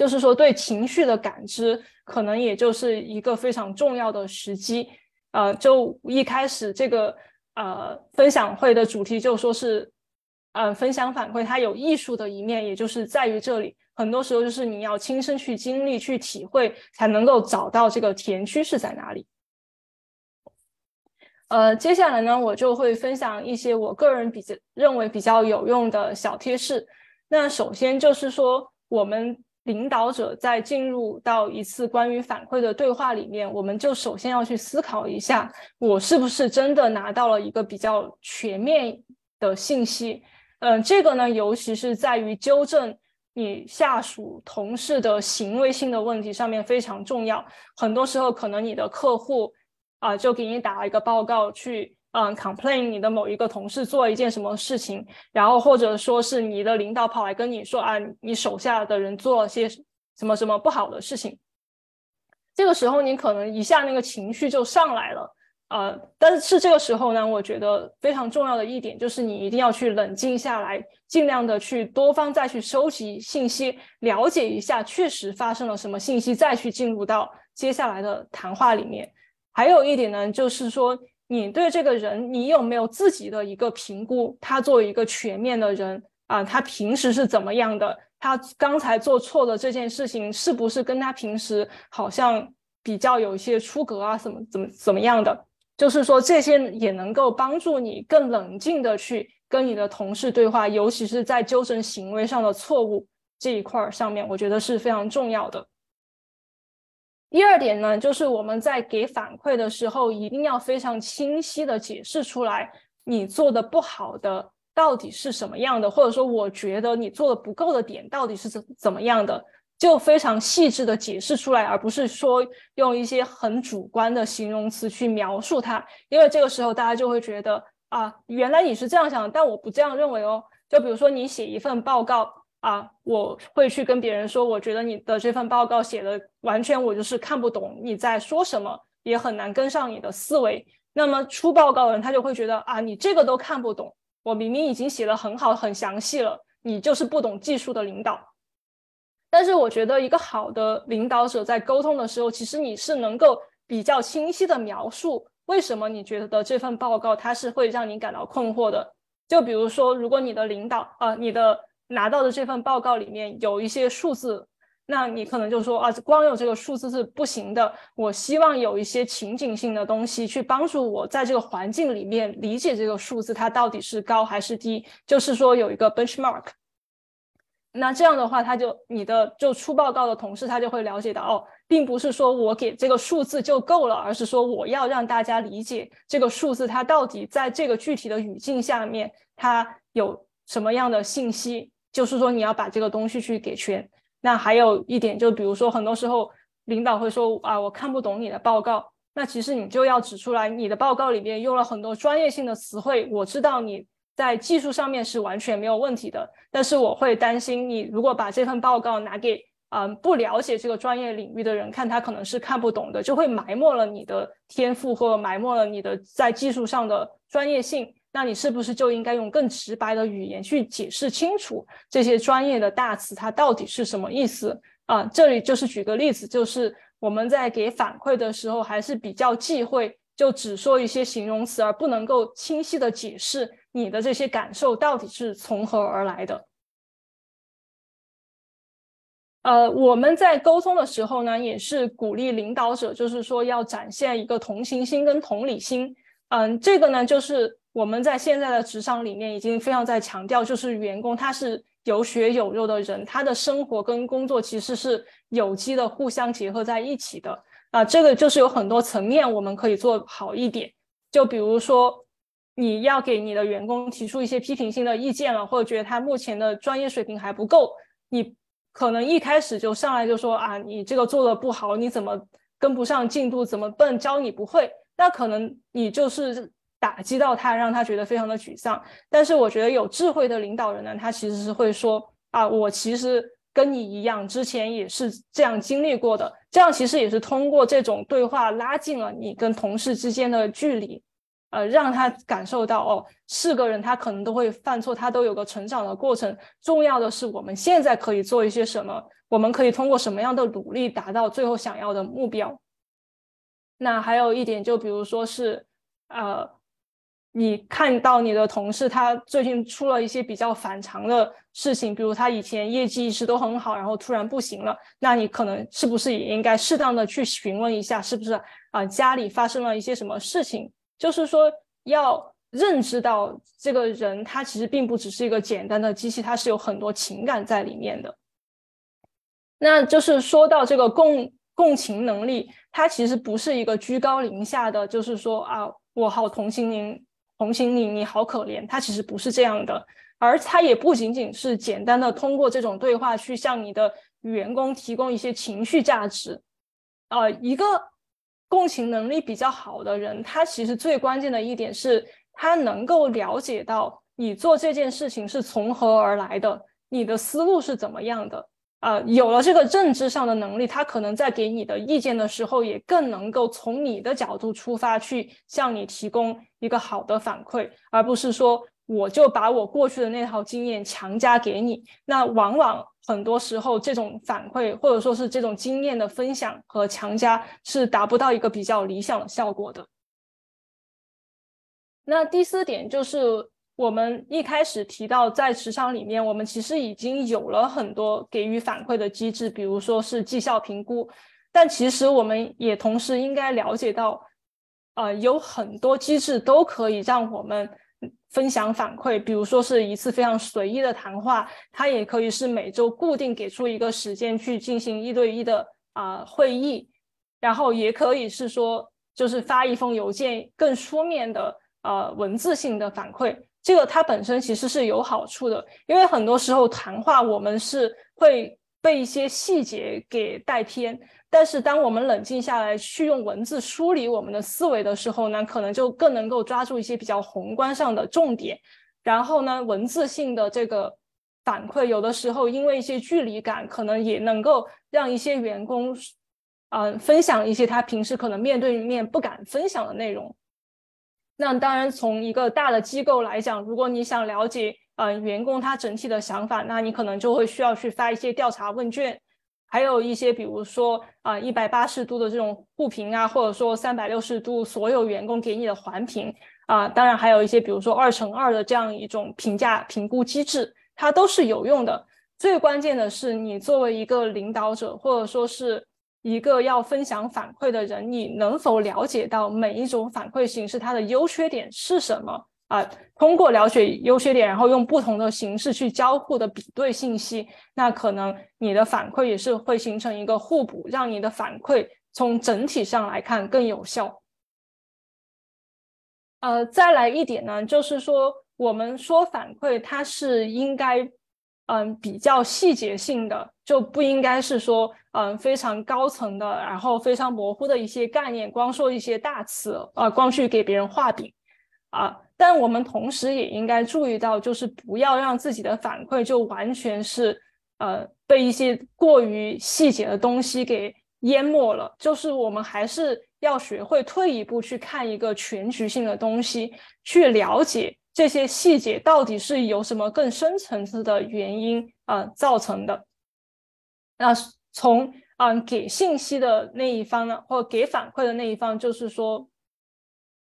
就是说对情绪的感知，可能也就是一个非常重要的时机。呃，就一开始这个呃分享会的主题就说是，呃，分享反馈它有艺术的一面，也就是在于这里，很多时候就是你要亲身去经历、去体会，才能够找到这个田区是在哪里。呃，接下来呢，我就会分享一些我个人比较认为比较有用的小贴士。那首先就是说，我们。领导者在进入到一次关于反馈的对话里面，我们就首先要去思考一下，我是不是真的拿到了一个比较全面的信息。嗯，这个呢，尤其是在于纠正你下属同事的行为性的问题上面非常重要。很多时候，可能你的客户啊，就给你打了一个报告去。嗯，complain 你的某一个同事做一件什么事情，然后或者说是你的领导跑来跟你说啊，你手下的人做了些什么什么不好的事情，这个时候你可能一下那个情绪就上来了，呃，但是这个时候呢，我觉得非常重要的一点就是你一定要去冷静下来，尽量的去多方再去收集信息，了解一下确实发生了什么信息，再去进入到接下来的谈话里面。还有一点呢，就是说。你对这个人，你有没有自己的一个评估？他作为一个全面的人啊，他平时是怎么样的？他刚才做错的这件事情，是不是跟他平时好像比较有一些出格啊？怎么怎么怎么样的？就是说这些也能够帮助你更冷静的去跟你的同事对话，尤其是在纠正行为上的错误这一块上面，我觉得是非常重要的。第二点呢，就是我们在给反馈的时候，一定要非常清晰的解释出来，你做的不好的到底是什么样的，或者说我觉得你做的不够的点到底是怎怎么样的，就非常细致的解释出来，而不是说用一些很主观的形容词去描述它，因为这个时候大家就会觉得啊，原来你是这样想，但我不这样认为哦。就比如说你写一份报告。啊，我会去跟别人说，我觉得你的这份报告写的完全我就是看不懂你在说什么，也很难跟上你的思维。那么出报告的人他就会觉得啊，你这个都看不懂，我明明已经写的很好很详细了，你就是不懂技术的领导。但是我觉得一个好的领导者在沟通的时候，其实你是能够比较清晰的描述为什么你觉得这份报告它是会让你感到困惑的。就比如说，如果你的领导啊，你的拿到的这份报告里面有一些数字，那你可能就说啊，光有这个数字是不行的。我希望有一些情景性的东西去帮助我在这个环境里面理解这个数字它到底是高还是低。就是说有一个 benchmark。那这样的话，他就你的就出报告的同事他就会了解到哦，并不是说我给这个数字就够了，而是说我要让大家理解这个数字它到底在这个具体的语境下面它有什么样的信息。就是说，你要把这个东西去给全。那还有一点，就比如说，很多时候领导会说啊，我看不懂你的报告。那其实你就要指出来，你的报告里面用了很多专业性的词汇。我知道你在技术上面是完全没有问题的，但是我会担心你如果把这份报告拿给嗯不了解这个专业领域的人看，他可能是看不懂的，就会埋没了你的天赋或埋没了你的在技术上的专业性。那你是不是就应该用更直白的语言去解释清楚这些专业的大词它到底是什么意思啊？这里就是举个例子，就是我们在给反馈的时候还是比较忌讳，就只说一些形容词，而不能够清晰的解释你的这些感受到底是从何而来的。呃，我们在沟通的时候呢，也是鼓励领导者，就是说要展现一个同情心跟同理心。嗯，这个呢，就是。我们在现在的职场里面已经非常在强调，就是员工他是有血有肉的人，他的生活跟工作其实是有机的，互相结合在一起的啊。这个就是有很多层面我们可以做好一点，就比如说你要给你的员工提出一些批评性的意见了，或者觉得他目前的专业水平还不够，你可能一开始就上来就说啊，你这个做的不好，你怎么跟不上进度，怎么笨，教你不会，那可能你就是。打击到他，让他觉得非常的沮丧。但是我觉得有智慧的领导人呢，他其实是会说啊，我其实跟你一样，之前也是这样经历过的。这样其实也是通过这种对话拉近了你跟同事之间的距离，呃，让他感受到哦，是个人，他可能都会犯错，他都有个成长的过程。重要的是我们现在可以做一些什么，我们可以通过什么样的努力达到最后想要的目标。那还有一点，就比如说是呃。你看到你的同事他最近出了一些比较反常的事情，比如他以前业绩一直都很好，然后突然不行了，那你可能是不是也应该适当的去询问一下，是不是啊家里发生了一些什么事情？就是说要认知到这个人他其实并不只是一个简单的机器，他是有很多情感在里面的。那就是说到这个共共情能力，它其实不是一个居高临下的，就是说啊，我好同情您，同情你，你好可怜。他其实不是这样的，而他也不仅仅是简单的通过这种对话去向你的员工提供一些情绪价值。呃，一个共情能力比较好的人，他其实最关键的一点是，他能够了解到你做这件事情是从何而来的，你的思路是怎么样的。呃，有了这个认知上的能力，他可能在给你的意见的时候，也更能够从你的角度出发，去向你提供一个好的反馈，而不是说我就把我过去的那套经验强加给你。那往往很多时候，这种反馈或者说是这种经验的分享和强加，是达不到一个比较理想的效果的。那第四点就是。我们一开始提到，在职场里面，我们其实已经有了很多给予反馈的机制，比如说是绩效评估。但其实我们也同时应该了解到，呃，有很多机制都可以让我们分享反馈，比如说是一次非常随意的谈话，它也可以是每周固定给出一个时间去进行一对一的啊会议，然后也可以是说就是发一封邮件，更书面的呃文字性的反馈。这个它本身其实是有好处的，因为很多时候谈话我们是会被一些细节给带偏，但是当我们冷静下来去用文字梳理我们的思维的时候呢，可能就更能够抓住一些比较宏观上的重点。然后呢，文字性的这个反馈，有的时候因为一些距离感，可能也能够让一些员工，嗯，分享一些他平时可能面对面不敢分享的内容。那当然，从一个大的机构来讲，如果你想了解，嗯，员工他整体的想法，那你可能就会需要去发一些调查问卷，还有一些，比如说啊，一百八十度的这种互评啊，或者说三百六十度所有员工给你的环评啊，当然还有一些，比如说二乘二的这样一种评价评估机制，它都是有用的。最关键的是，你作为一个领导者，或者说是。一个要分享反馈的人，你能否了解到每一种反馈形式它的优缺点是什么啊？通过了解优缺点，然后用不同的形式去交互的比对信息，那可能你的反馈也是会形成一个互补，让你的反馈从整体上来看更有效。呃，再来一点呢，就是说我们说反馈它是应该。嗯，比较细节性的就不应该是说，嗯，非常高层的，然后非常模糊的一些概念，光说一些大词，啊，光去给别人画饼，啊，但我们同时也应该注意到，就是不要让自己的反馈就完全是，呃，被一些过于细节的东西给淹没了，就是我们还是要学会退一步去看一个全局性的东西，去了解。这些细节到底是有什么更深层次的原因啊造成的？那从嗯给信息的那一方呢，或给反馈的那一方，就是说，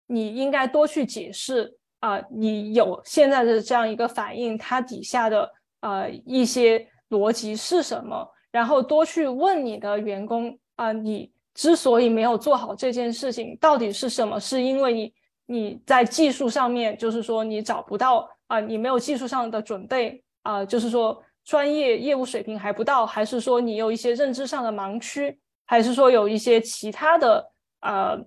你应该多去解释啊，你有现在的这样一个反应，它底下的呃一些逻辑是什么？然后多去问你的员工啊，你之所以没有做好这件事情，到底是什么？是因为你？你在技术上面，就是说你找不到啊，你没有技术上的准备啊，就是说专业业务水平还不到，还是说你有一些认知上的盲区，还是说有一些其他的呃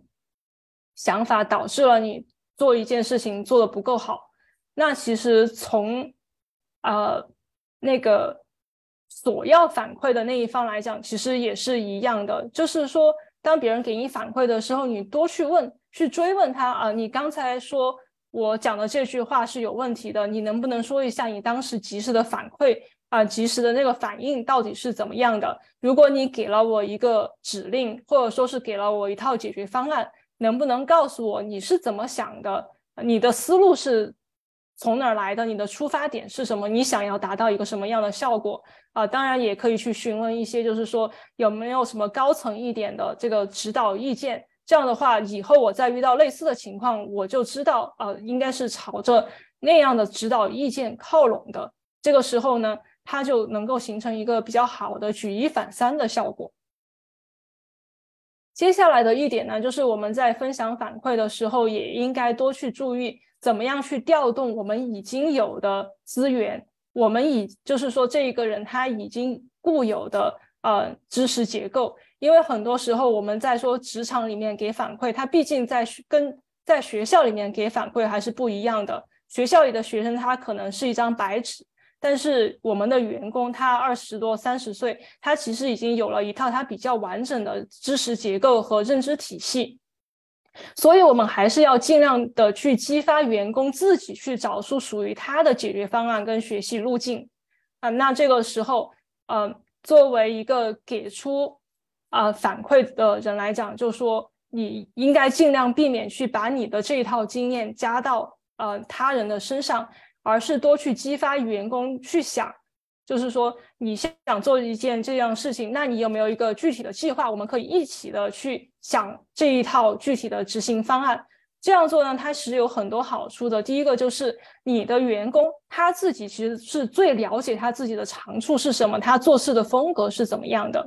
想法导致了你做一件事情做的不够好？那其实从呃那个索要反馈的那一方来讲，其实也是一样的，就是说当别人给你反馈的时候，你多去问。去追问他啊，你刚才说我讲的这句话是有问题的，你能不能说一下你当时及时的反馈啊，及时的那个反应到底是怎么样的？如果你给了我一个指令，或者说是给了我一套解决方案，能不能告诉我你是怎么想的？你的思路是从哪儿来的？你的出发点是什么？你想要达到一个什么样的效果啊？当然也可以去询问一些，就是说有没有什么高层一点的这个指导意见。这样的话，以后我再遇到类似的情况，我就知道，呃，应该是朝着那样的指导意见靠拢的。这个时候呢，它就能够形成一个比较好的举一反三的效果。接下来的一点呢，就是我们在分享反馈的时候，也应该多去注意怎么样去调动我们已经有的资源。我们已就是说，这一个人他已经固有的。呃知识结构，因为很多时候我们在说职场里面给反馈，它毕竟在跟在学校里面给反馈还是不一样的。学校里的学生他可能是一张白纸，但是我们的员工他二十多三十岁，他其实已经有了一套他比较完整的知识结构和认知体系。所以，我们还是要尽量的去激发员工自己去找出属于他的解决方案跟学习路径啊。那这个时候，呃，作为一个给出啊反馈的人来讲，就说你应该尽量避免去把你的这一套经验加到呃他人的身上，而是多去激发员工去想。就是说，你想做一件这样事情，那你有没有一个具体的计划？我们可以一起的去想这一套具体的执行方案。这样做呢，它其实有很多好处的。第一个就是你的员工他自己其实是最了解他自己的长处是什么，他做事的风格是怎么样的。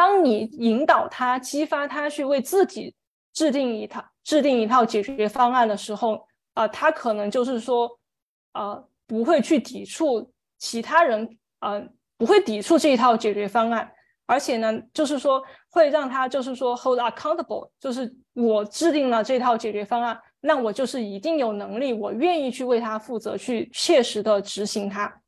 当你引导他、激发他去为自己制定一套、制定一套解决方案的时候，啊，他可能就是说，呃，不会去抵触。其他人呃不会抵触这一套解决方案，而且呢，就是说会让他就是说 hold accountable，就是我制定了这套解决方案，那我就是一定有能力，我愿意去为他负责，去切实的执行它。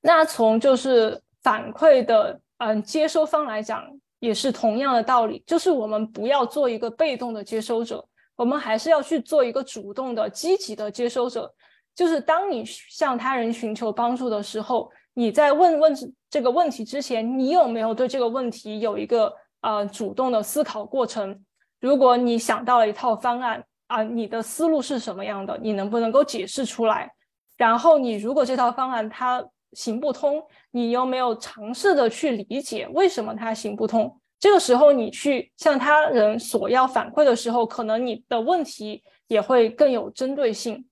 那从就是反馈的嗯接收方来讲，也是同样的道理，就是我们不要做一个被动的接收者，我们还是要去做一个主动的、积极的接收者。就是当你向他人寻求帮助的时候，你在问问这个问题之前，你有没有对这个问题有一个呃主动的思考过程？如果你想到了一套方案啊，你的思路是什么样的？你能不能够解释出来？然后你如果这套方案它行不通，你有没有尝试的去理解为什么它行不通？这个时候你去向他人索要反馈的时候，可能你的问题也会更有针对性。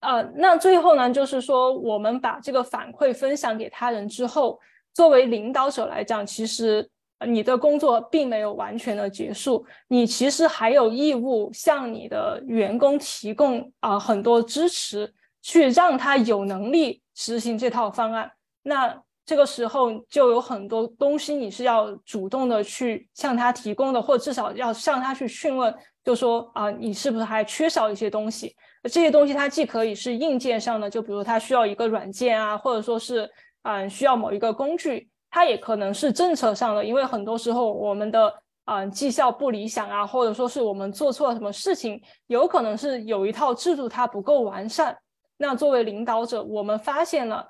呃，那最后呢，就是说，我们把这个反馈分享给他人之后，作为领导者来讲，其实你的工作并没有完全的结束，你其实还有义务向你的员工提供啊很多支持，去让他有能力实行这套方案。那这个时候就有很多东西你是要主动的去向他提供的，或至少要向他去询问，就说啊，你是不是还缺少一些东西？这些东西它既可以是硬件上的，就比如它需要一个软件啊，或者说是嗯需要某一个工具，它也可能是政策上的，因为很多时候我们的嗯绩效不理想啊，或者说是我们做错了什么事情，有可能是有一套制度它不够完善。那作为领导者，我们发现了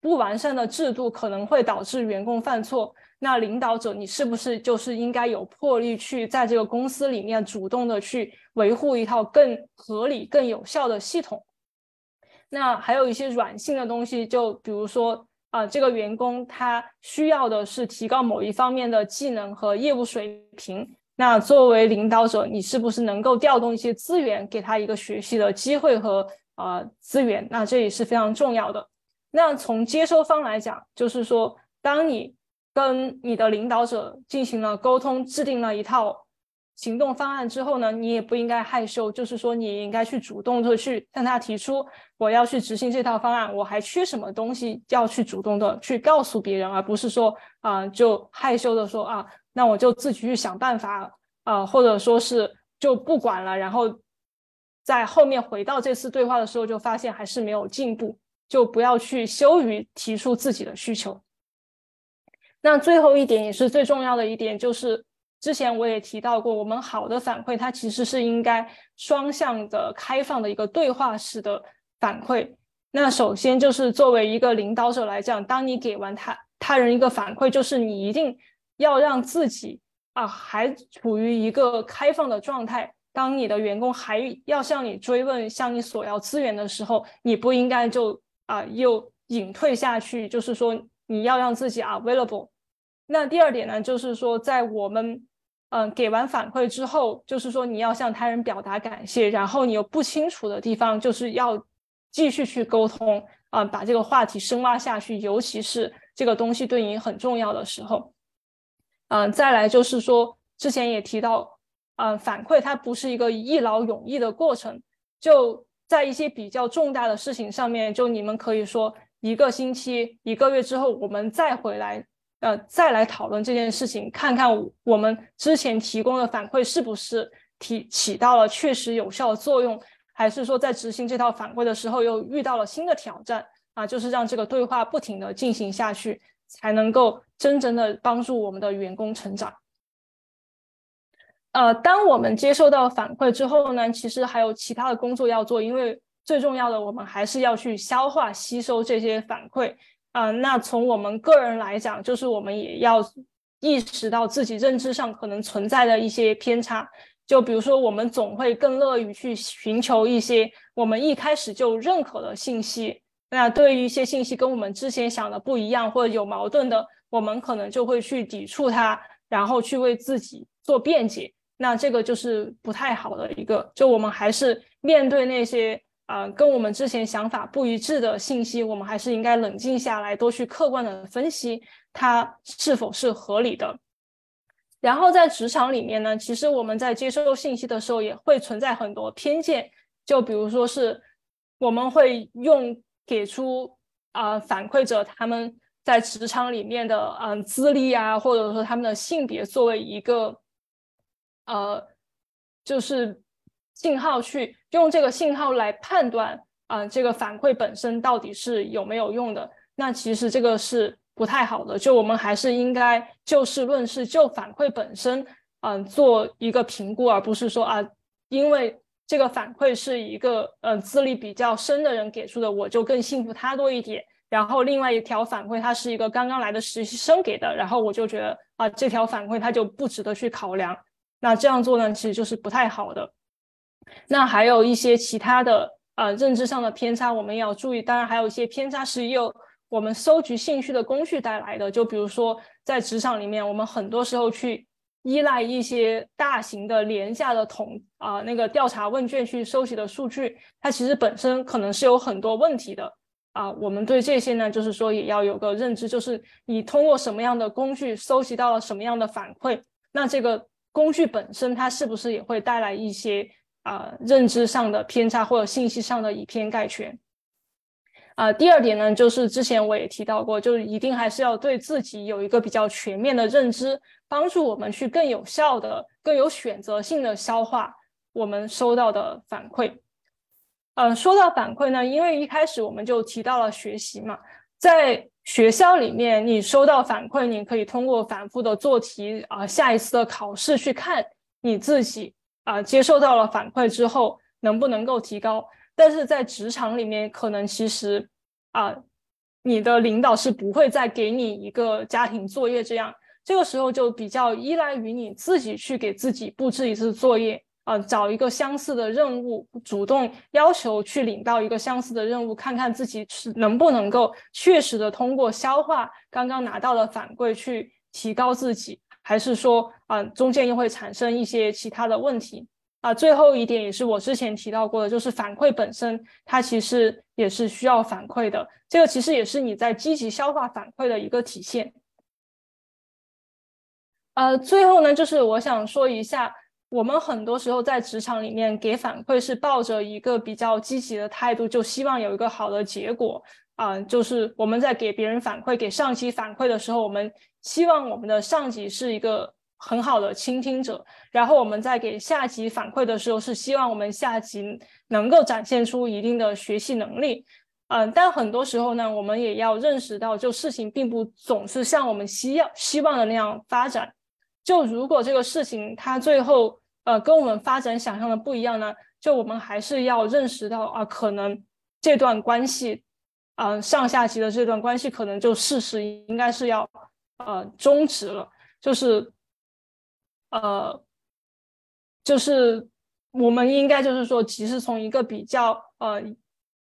不完善的制度可能会导致员工犯错。那领导者，你是不是就是应该有魄力去在这个公司里面主动的去维护一套更合理、更有效的系统？那还有一些软性的东西，就比如说啊，这个员工他需要的是提高某一方面的技能和业务水平。那作为领导者，你是不是能够调动一些资源，给他一个学习的机会和呃资源？那这也是非常重要的。那从接收方来讲，就是说，当你跟你的领导者进行了沟通，制定了一套行动方案之后呢，你也不应该害羞，就是说你应该去主动的去向他提出，我要去执行这套方案，我还缺什么东西，要去主动的去告诉别人，而不是说啊就害羞的说啊，那我就自己去想办法啊，或者说是就不管了，然后在后面回到这次对话的时候，就发现还是没有进步，就不要去羞于提出自己的需求。那最后一点也是最重要的一点，就是之前我也提到过，我们好的反馈它其实是应该双向的、开放的一个对话式的反馈。那首先就是作为一个领导者来讲，当你给完他他人一个反馈，就是你一定要让自己啊还处于一个开放的状态。当你的员工还要向你追问、向你索要资源的时候，你不应该就啊又隐退下去，就是说。你要让自己 available。那第二点呢，就是说，在我们嗯给完反馈之后，就是说你要向他人表达感谢，然后你有不清楚的地方，就是要继续去沟通啊，把这个话题深挖下去，尤其是这个东西对你很重要的时候。嗯，再来就是说，之前也提到，嗯，反馈它不是一个一劳永逸的过程，就在一些比较重大的事情上面，就你们可以说。一个星期、一个月之后，我们再回来，呃，再来讨论这件事情，看看我们之前提供的反馈是不是提起到了确实有效的作用，还是说在执行这套反馈的时候又遇到了新的挑战啊？就是让这个对话不停的进行下去，才能够真正的帮助我们的员工成长。呃，当我们接受到反馈之后呢，其实还有其他的工作要做，因为最重要的，我们还是要去消化、吸收这些反馈。啊，那从我们个人来讲，就是我们也要意识到自己认知上可能存在的一些偏差。就比如说，我们总会更乐于去寻求一些我们一开始就认可的信息。那对于一些信息跟我们之前想的不一样或者有矛盾的，我们可能就会去抵触它，然后去为自己做辩解。那这个就是不太好的一个，就我们还是面对那些啊跟我们之前想法不一致的信息，我们还是应该冷静下来，多去客观的分析它是否是合理的。然后在职场里面呢，其实我们在接收信息的时候也会存在很多偏见，就比如说是我们会用给出啊反馈者他们在职场里面的嗯资历啊，或者说他们的性别作为一个。呃，就是信号去用这个信号来判断啊，这个反馈本身到底是有没有用的？那其实这个是不太好的。就我们还是应该就事论事，就反馈本身，嗯，做一个评估，而不是说啊，因为这个反馈是一个呃资历比较深的人给出的，我就更信服他多一点。然后另外一条反馈，他是一个刚刚来的实习生给的，然后我就觉得啊，这条反馈他就不值得去考量。那这样做呢，其实就是不太好的。那还有一些其他的呃认知上的偏差，我们也要注意。当然，还有一些偏差是由我们收集信息的工具带来的。就比如说，在职场里面，我们很多时候去依赖一些大型的廉价的统啊那个调查问卷去收集的数据，它其实本身可能是有很多问题的啊。我们对这些呢，就是说也要有个认知，就是你通过什么样的工具收集到了什么样的反馈，那这个。工具本身，它是不是也会带来一些啊认知上的偏差或者信息上的以偏概全？啊，第二点呢，就是之前我也提到过，就是一定还是要对自己有一个比较全面的认知，帮助我们去更有效的、更有选择性的消化我们收到的反馈。嗯，说到反馈呢，因为一开始我们就提到了学习嘛，在学校里面，你收到反馈，你可以通过反复的做题啊，下一次的考试去看你自己啊，接受到了反馈之后能不能够提高。但是在职场里面，可能其实啊，你的领导是不会再给你一个家庭作业，这样这个时候就比较依赖于你自己去给自己布置一次作业。呃，找一个相似的任务，主动要求去领到一个相似的任务，看看自己是能不能够确实的通过消化刚刚拿到的反馈去提高自己，还是说啊中间又会产生一些其他的问题啊？最后一点也是我之前提到过的，就是反馈本身它其实也是需要反馈的，这个其实也是你在积极消化反馈的一个体现。呃，最后呢，就是我想说一下。我们很多时候在职场里面给反馈是抱着一个比较积极的态度，就希望有一个好的结果啊。就是我们在给别人反馈、给上级反馈的时候，我们希望我们的上级是一个很好的倾听者；然后我们在给下级反馈的时候，是希望我们下级能够展现出一定的学习能力。嗯，但很多时候呢，我们也要认识到，就事情并不总是像我们希要希望的那样发展。就如果这个事情它最后呃跟我们发展想象的不一样呢，就我们还是要认识到啊，可能这段关系，呃上下级的这段关系可能就事实应该是要呃终止了，就是呃就是我们应该就是说，其实从一个比较呃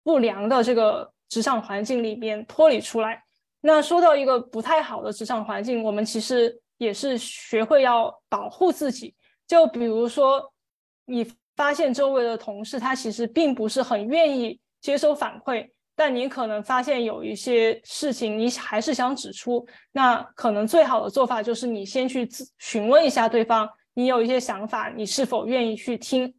不良的这个职场环境里边脱离出来。那说到一个不太好的职场环境，我们其实。也是学会要保护自己，就比如说，你发现周围的同事他其实并不是很愿意接收反馈，但你可能发现有一些事情你还是想指出，那可能最好的做法就是你先去询问一下对方，你有一些想法，你是否愿意去听？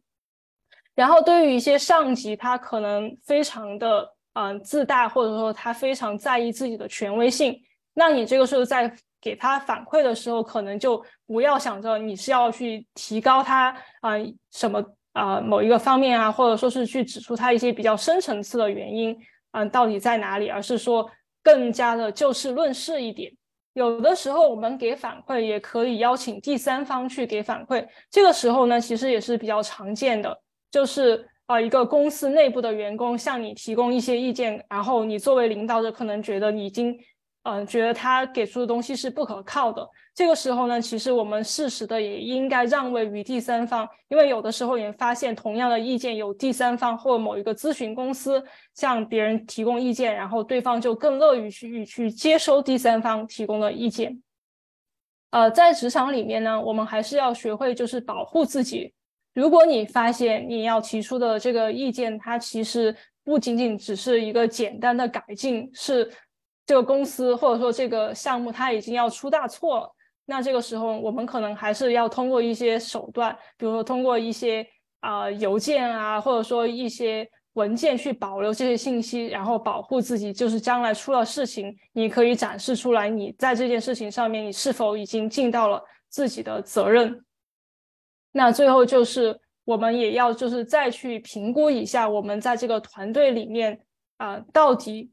然后对于一些上级，他可能非常的嗯自大，或者说他非常在意自己的权威性，那你这个时候在给他反馈的时候，可能就不要想着你是要去提高他啊什么啊某一个方面啊，或者说是去指出他一些比较深层次的原因，嗯到底在哪里，而是说更加的就事论事一点。有的时候我们给反馈也可以邀请第三方去给反馈，这个时候呢，其实也是比较常见的，就是啊一个公司内部的员工向你提供一些意见，然后你作为领导者可能觉得你已经。嗯，觉得他给出的东西是不可靠的。这个时候呢，其实我们适时的也应该让位于第三方，因为有的时候也发现同样的意见有第三方或某一个咨询公司向别人提供意见，然后对方就更乐于去去接收第三方提供的意见。呃，在职场里面呢，我们还是要学会就是保护自己。如果你发现你要提出的这个意见，它其实不仅仅只是一个简单的改进，是。这个公司或者说这个项目，它已经要出大错了。那这个时候，我们可能还是要通过一些手段，比如说通过一些啊邮件啊，或者说一些文件去保留这些信息，然后保护自己。就是将来出了事情，你可以展示出来，你在这件事情上面，你是否已经尽到了自己的责任。那最后就是，我们也要就是再去评估一下，我们在这个团队里面啊，到底。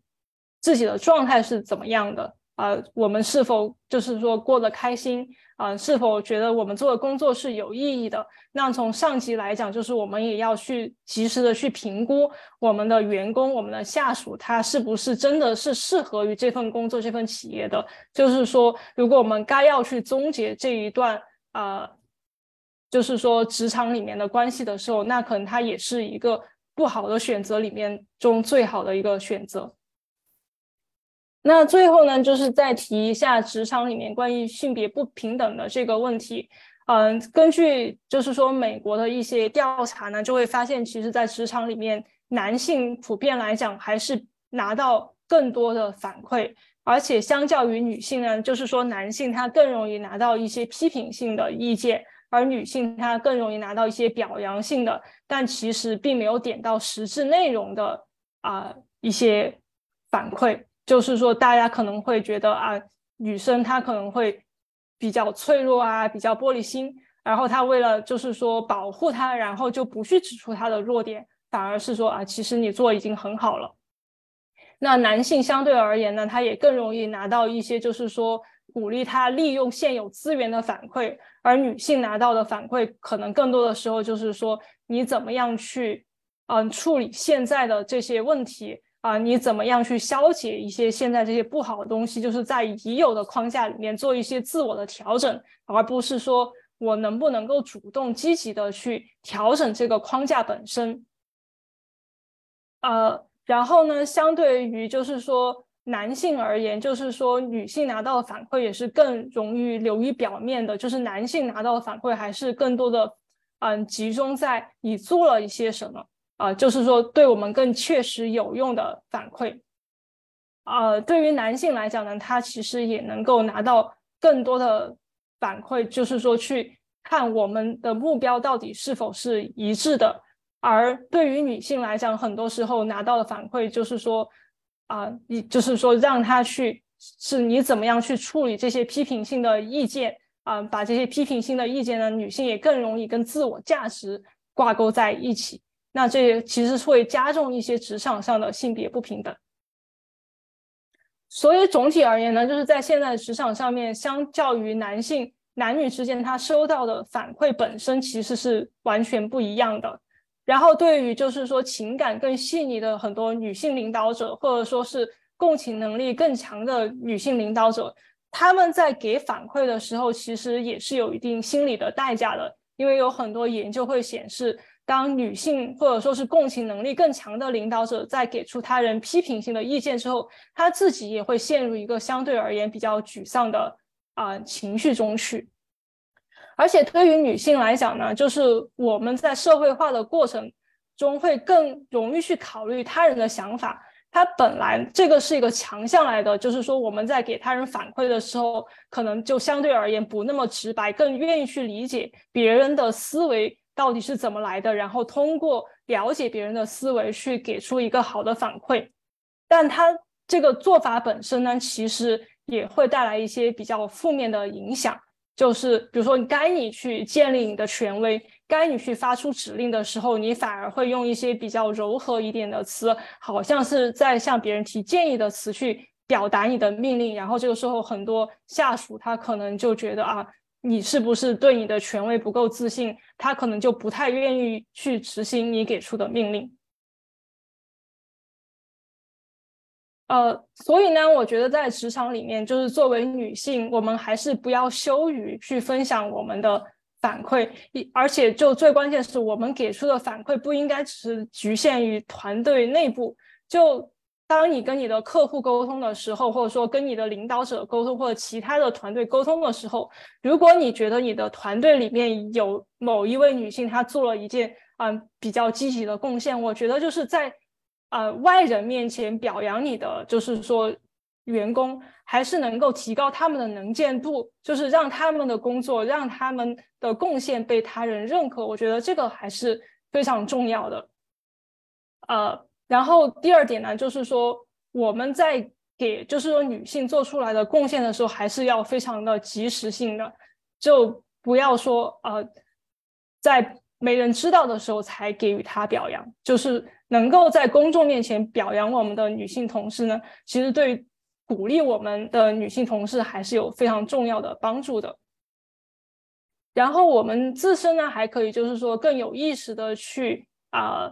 自己的状态是怎么样的啊？我们是否就是说过得开心啊？是否觉得我们做的工作是有意义的？那从上级来讲，就是我们也要去及时的去评估我们的员工、我们的下属，他是不是真的是适合于这份工作、这份企业的？就是说，如果我们该要去终结这一段啊，就是说职场里面的关系的时候，那可能它也是一个不好的选择里面中最好的一个选择。那最后呢，就是再提一下职场里面关于性别不平等的这个问题。嗯，根据就是说美国的一些调查呢，就会发现，其实，在职场里面，男性普遍来讲还是拿到更多的反馈，而且相较于女性呢，就是说男性他更容易拿到一些批评性的意见，而女性她更容易拿到一些表扬性的，但其实并没有点到实质内容的啊一些反馈。就是说，大家可能会觉得啊，女生她可能会比较脆弱啊，比较玻璃心，然后她为了就是说保护她，然后就不去指出她的弱点，反而是说啊，其实你做已经很好了。那男性相对而言呢，他也更容易拿到一些就是说鼓励他利用现有资源的反馈，而女性拿到的反馈可能更多的时候就是说你怎么样去嗯处理现在的这些问题。啊，你怎么样去消解一些现在这些不好的东西？就是在已有的框架里面做一些自我的调整，而不是说我能不能够主动积极的去调整这个框架本身。呃，然后呢，相对于就是说男性而言，就是说女性拿到的反馈也是更容易流于表面的，就是男性拿到的反馈还是更多的，嗯，集中在你做了一些什么。啊，就是说，对我们更确实有用的反馈。呃，对于男性来讲呢，他其实也能够拿到更多的反馈，就是说去看我们的目标到底是否是一致的。而对于女性来讲，很多时候拿到的反馈就是说，啊，你就是说让他去，是你怎么样去处理这些批评性的意见啊？把这些批评性的意见呢，女性也更容易跟自我价值挂钩在一起。那这其实会加重一些职场上的性别不平等。所以总体而言呢，就是在现在的职场上面，相较于男性，男女之间他收到的反馈本身其实是完全不一样的。然后对于就是说情感更细腻的很多女性领导者，或者说是共情能力更强的女性领导者，他们在给反馈的时候，其实也是有一定心理的代价的，因为有很多研究会显示。当女性或者说是共情能力更强的领导者在给出他人批评性的意见之后，他自己也会陷入一个相对而言比较沮丧的啊情绪中去。而且对于女性来讲呢，就是我们在社会化的过程中会更容易去考虑他人的想法。他本来这个是一个强项来的，就是说我们在给他人反馈的时候，可能就相对而言不那么直白，更愿意去理解别人的思维。到底是怎么来的？然后通过了解别人的思维去给出一个好的反馈。但他这个做法本身呢，其实也会带来一些比较负面的影响。就是比如说，该你去建立你的权威，该你去发出指令的时候，你反而会用一些比较柔和一点的词，好像是在向别人提建议的词去表达你的命令。然后这个时候，很多下属他可能就觉得啊，你是不是对你的权威不够自信？他可能就不太愿意去执行你给出的命令。呃，所以呢，我觉得在职场里面，就是作为女性，我们还是不要羞于去分享我们的反馈，一而且就最关键是我们给出的反馈不应该只是局限于团队内部。就当你跟你的客户沟通的时候，或者说跟你的领导者沟通，或者其他的团队沟通的时候，如果你觉得你的团队里面有某一位女性她做了一件嗯比较积极的贡献，我觉得就是在。呃，外人面前表扬你的，就是说，员工还是能够提高他们的能见度，就是让他们的工作，让他们的贡献被他人认可。我觉得这个还是非常重要的。呃，然后第二点呢，就是说我们在给，就是说女性做出来的贡献的时候，还是要非常的及时性的，就不要说呃，在没人知道的时候才给予她表扬，就是。能够在公众面前表扬我们的女性同事呢，其实对鼓励我们的女性同事还是有非常重要的帮助的。然后我们自身呢，还可以就是说更有意识的去啊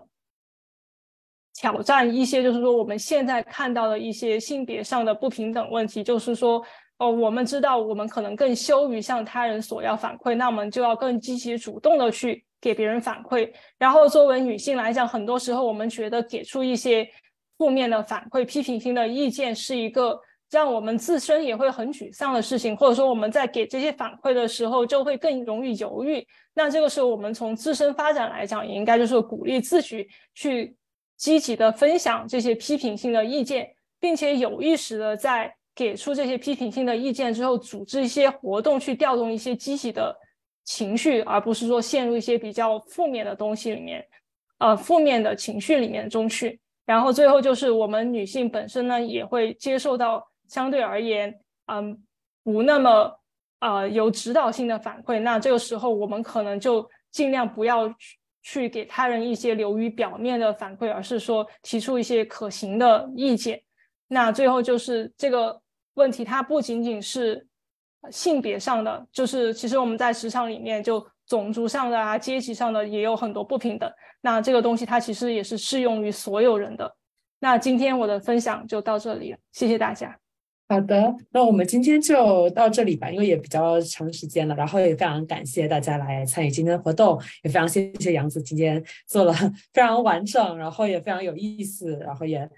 挑战一些，就是说我们现在看到的一些性别上的不平等问题，就是说哦，我们知道我们可能更羞于向他人索要反馈，那我们就要更积极主动的去。给别人反馈，然后作为女性来讲，很多时候我们觉得给出一些负面的反馈、批评性的意见是一个让我们自身也会很沮丧的事情，或者说我们在给这些反馈的时候就会更容易犹豫。那这个时候，我们从自身发展来讲，也应该就是鼓励自己去积极的分享这些批评性的意见，并且有意识的在给出这些批评性的意见之后，组织一些活动去调动一些积极的。情绪，而不是说陷入一些比较负面的东西里面，呃，负面的情绪里面中去。然后最后就是我们女性本身呢，也会接受到相对而言，嗯，不那么呃有指导性的反馈。那这个时候我们可能就尽量不要去去给他人一些流于表面的反馈，而是说提出一些可行的意见。那最后就是这个问题，它不仅仅是。性别上的，就是其实我们在职场里面，就种族上的啊、阶级上的也有很多不平等。那这个东西它其实也是适用于所有人的。那今天我的分享就到这里了，谢谢大家。好的，那我们今天就到这里吧，因为也比较长时间了，然后也非常感谢大家来参与今天的活动，也非常谢谢杨子今天做了 非常完整，然后也非常有意思，然后也。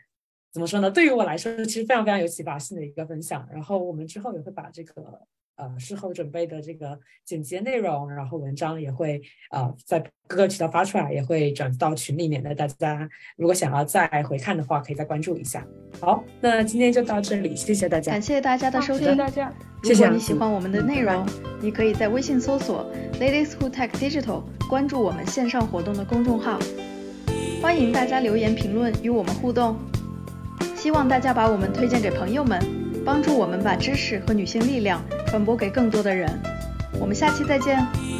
怎么说呢？对于我来说，其实非常非常有启发性的一个分享。然后我们之后也会把这个呃事后准备的这个简洁内容，然后文章也会呃在各个渠道发出来，也会转到群里面的。大家如果想要再回看的话，可以再关注一下。好，那今天就到这里，谢谢大家，感谢大家的收听，谢谢大家。如果你喜欢我们的内容，你可以在微信搜索 Ladies Who Tech Digital，关注我们线上活动的公众号。欢迎大家留言评论与我们互动。希望大家把我们推荐给朋友们，帮助我们把知识和女性力量传播给更多的人。我们下期再见。